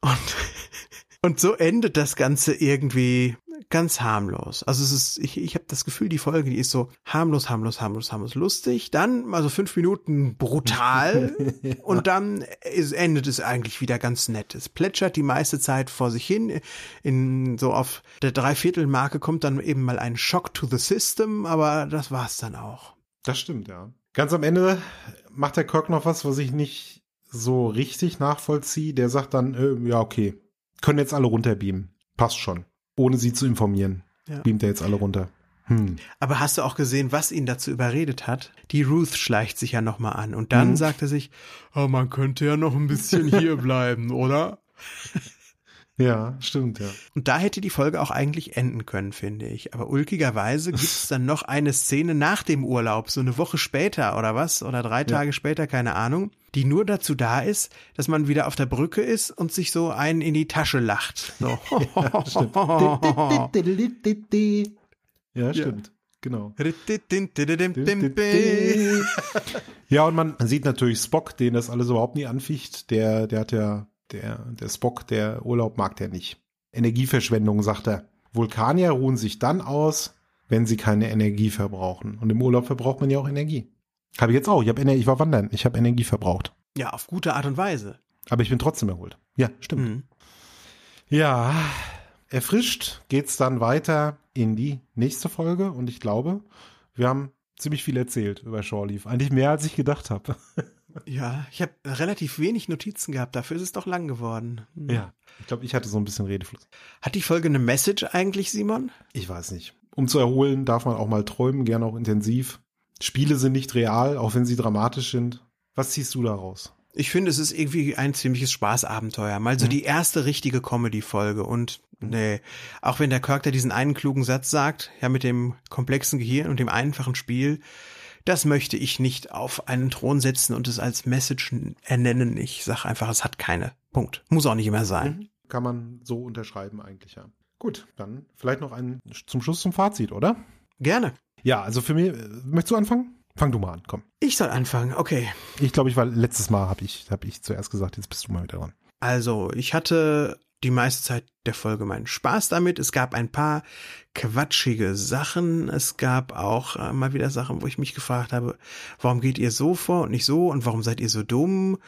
Und, und so endet das Ganze irgendwie ganz harmlos. Also es ist, ich, ich habe das Gefühl, die Folge, die ist so harmlos, harmlos, harmlos, harmlos, lustig. Dann also fünf Minuten brutal und dann ist, endet es eigentlich wieder ganz nett. Es plätschert die meiste Zeit vor sich hin. In so auf der Dreiviertelmarke kommt dann eben mal ein Shock to the System, aber das war's dann auch. Das stimmt, ja. Ganz am Ende macht der Kirk noch was, was ich nicht so richtig nachvollziehe. Der sagt dann, äh, ja, okay, können jetzt alle runterbeamen. Passt schon. Ohne sie zu informieren. Ja. Beamt er jetzt alle runter. Hm. Aber hast du auch gesehen, was ihn dazu überredet hat? Die Ruth schleicht sich ja nochmal an und dann Mhm. sagt er sich, oh, man könnte ja noch ein bisschen hier bleiben, oder? Ja, stimmt, ja. Und da hätte die Folge auch eigentlich enden können, finde ich. Aber ulkigerweise gibt's dann noch eine Szene nach dem Urlaub, so eine Woche später oder was, oder drei Tage später, keine Ahnung, die nur dazu da ist, dass man wieder auf der Brücke ist und sich so einen in die Tasche lacht. So. Ja, stimmt. Genau. Ja. Ja, und man sieht natürlich Spock, den das alles überhaupt nie anficht. Der, der hat ja, der, der Spock, der Urlaub mag der nicht. Energieverschwendung, sagt er. Vulkanier ruhen sich dann aus, wenn sie keine Energie verbrauchen. Und im Urlaub verbraucht man ja auch Energie. Habe ich jetzt auch. Ich, hab, ich war wandern. Ich habe Energie verbraucht. ja, auf gute Art und Weise. Aber ich bin trotzdem erholt. Ja, stimmt. Mhm. Ja, erfrischt geht's dann weiter in die nächste Folge. Und ich glaube, wir haben ziemlich viel erzählt über Shore Leave. Eigentlich mehr, als ich gedacht habe. Ja, ich habe relativ wenig Notizen gehabt, dafür ist es doch lang geworden. Hm. Ja, ich glaube, ich hatte so ein bisschen Redefluss. Hat die Folge eine Message eigentlich, Simon? Ich weiß nicht. Um zu erholen, darf man auch mal träumen, gerne auch intensiv. Spiele sind nicht real, auch wenn sie dramatisch sind. Was ziehst du daraus? Ich finde, es ist irgendwie ein ziemliches Spaßabenteuer. Mal so die erste richtige Comedy-Folge. Und nee, auch wenn der da diesen einen klugen Satz sagt, ja, mit dem komplexen Gehirn und dem einfachen Spiel, das möchte ich nicht auf einen Thron setzen und es als Message ernennen. Ich sag einfach, es hat keine. Punkt. Muss auch nicht immer sein. Kann man so unterschreiben eigentlich, ja. Gut, dann vielleicht noch ein zum Schluss zum Fazit, oder? Gerne. Ja, also für mich, möchtest du anfangen? Fang du mal an, komm. Ich soll anfangen, okay. Ich glaube, ich war letztes Mal, habe ich, hab ich zuerst gesagt, jetzt bist du mal wieder dran. Also, ich hatte die meiste Zeit der Folge meinen Spaß damit. Es gab ein paar quatschige Sachen. Es gab auch äh, mal wieder Sachen, wo ich mich gefragt habe, warum geht ihr so vor und nicht so und warum seid ihr so dumm?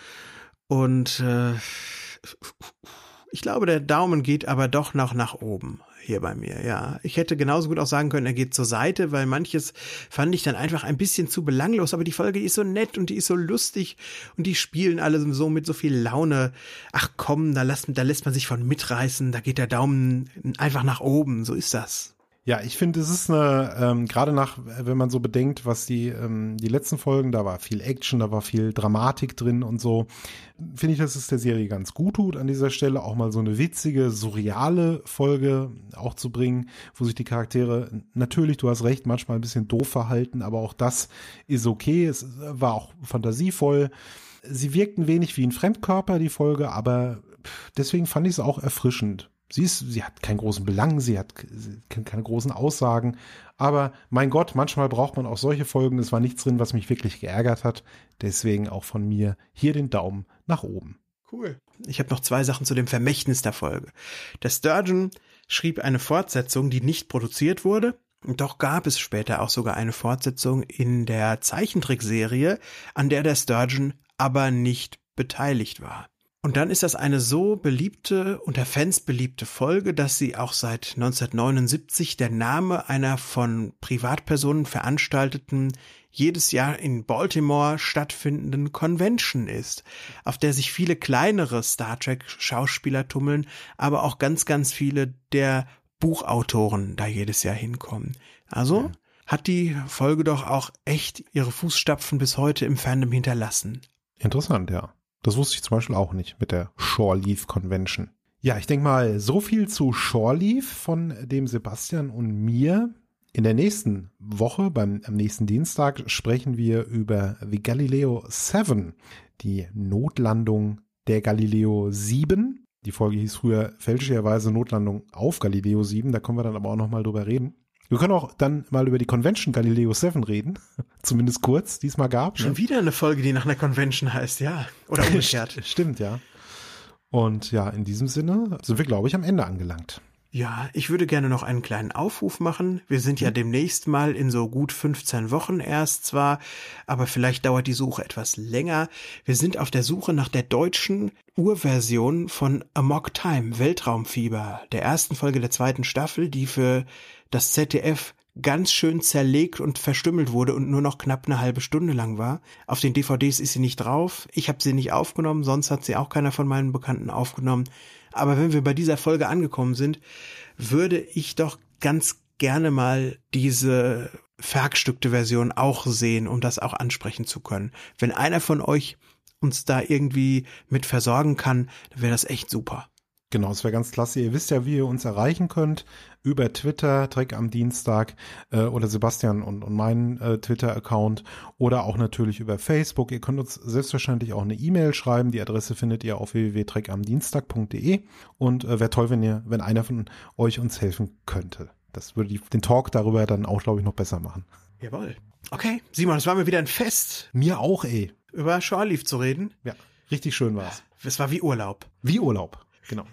Und äh, ich glaube, der Daumen geht aber doch noch nach oben hier bei mir, ja. Ich hätte genauso gut auch sagen können, er geht zur Seite, weil manches fand ich dann einfach ein bisschen zu belanglos, aber die Folge ist so nett und die ist so lustig und die spielen alle so mit so viel Laune. Ach komm, da lässt, da lässt man sich von mitreißen, da geht der Daumen einfach nach oben, so ist das. Ja, ich finde, es ist eine, ähm, gerade nach, wenn man so bedenkt, was die, ähm, die letzten Folgen, da war viel Action, da war viel Dramatik drin und so, finde ich, dass es der Serie ganz gut tut, an dieser Stelle auch mal so eine witzige, surreale Folge auch zu bringen, wo sich die Charaktere natürlich, du hast recht, manchmal ein bisschen doof verhalten, aber auch das ist okay, es war auch fantasievoll. Sie wirkten wenig wie ein Fremdkörper, die Folge, aber deswegen fand ich es auch erfrischend. Sie ist, sie hat keinen großen Belang, sie hat keine großen Aussagen. Aber mein Gott, manchmal braucht man auch solche Folgen. Es war nichts drin, was mich wirklich geärgert hat. Deswegen auch von mir hier den Daumen nach oben. Cool. Ich habe noch zwei Sachen zu dem Vermächtnis der Folge. Der Sturgeon schrieb eine Fortsetzung, die nicht produziert wurde. Doch gab es später auch sogar eine Fortsetzung in der Zeichentrickserie, an der der Sturgeon aber nicht beteiligt war. Und dann ist das eine so beliebte, unter Fans beliebte Folge, dass sie auch seit 1979 der Name einer von Privatpersonen veranstalteten, jedes Jahr in Baltimore stattfindenden Convention ist, auf der sich viele kleinere Star Trek Schauspieler tummeln, aber auch ganz, ganz viele der Buchautoren da jedes Jahr hinkommen. Also ja. hat die Folge doch auch echt ihre Fußstapfen bis heute im Fandom hinterlassen. Interessant, ja. Das wusste ich zum Beispiel auch nicht mit der Shore Leaf Convention. Ja, ich denke mal, so viel zu Shore Leaf von dem Sebastian und mir. In der nächsten Woche, beim am nächsten Dienstag, sprechen wir über The Galileo 7, die Notlandung der Galileo 7. Die Folge hieß früher fälschlicherweise Notlandung auf Galileo 7, da können wir dann aber auch nochmal drüber reden. Wir können auch dann mal über die Convention Galileo 7 reden. Zumindest kurz, diesmal gab. Schon ne? wieder eine Folge, die nach einer Convention heißt, ja. Oder umgekehrt. Stimmt, ja. Und ja, in diesem Sinne sind wir, glaube ich, am Ende angelangt. Ja, ich würde gerne noch einen kleinen Aufruf machen. Wir sind ja mhm. demnächst mal in so gut 15 Wochen erst zwar, aber vielleicht dauert die Suche etwas länger. Wir sind auf der Suche nach der deutschen Urversion von Amok Time, Weltraumfieber, der ersten Folge der zweiten Staffel, die für das ZDF ganz schön zerlegt und verstümmelt wurde und nur noch knapp eine halbe Stunde lang war. Auf den DVDs ist sie nicht drauf. Ich habe sie nicht aufgenommen, sonst hat sie auch keiner von meinen Bekannten aufgenommen. Aber wenn wir bei dieser Folge angekommen sind, würde ich doch ganz gerne mal diese verhackstückte Version auch sehen, um das auch ansprechen zu können. Wenn einer von euch uns da irgendwie mit versorgen kann, wäre das echt super. Genau, es wäre ganz klasse. Ihr wisst ja, wie ihr uns erreichen könnt. Über Twitter, Dreck am Dienstag äh, oder Sebastian und, und meinen äh, Twitter-Account oder auch natürlich über Facebook. Ihr könnt uns selbstverständlich auch eine E-Mail schreiben. Die Adresse findet ihr auf www.dreckamdienstag.de und äh, wäre toll, wenn ihr, wenn einer von euch uns helfen könnte. Das würde die, den Talk darüber dann auch, glaube ich, noch besser machen. Jawohl. Okay, Simon, es war mir wieder ein Fest. Mir auch, ey. Über Shore zu reden. Ja, richtig schön war's. Es war wie Urlaub. Wie Urlaub. Genau.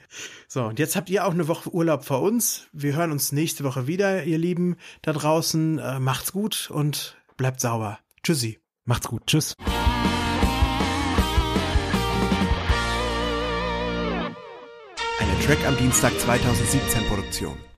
So, und jetzt habt ihr auch eine Woche Urlaub vor uns. Wir hören uns nächste Woche wieder, ihr Lieben da draußen. Äh, macht's gut und bleibt sauber. Tschüssi. Macht's gut. Tschüss. Eine Track am Dienstag 2017 Produktion.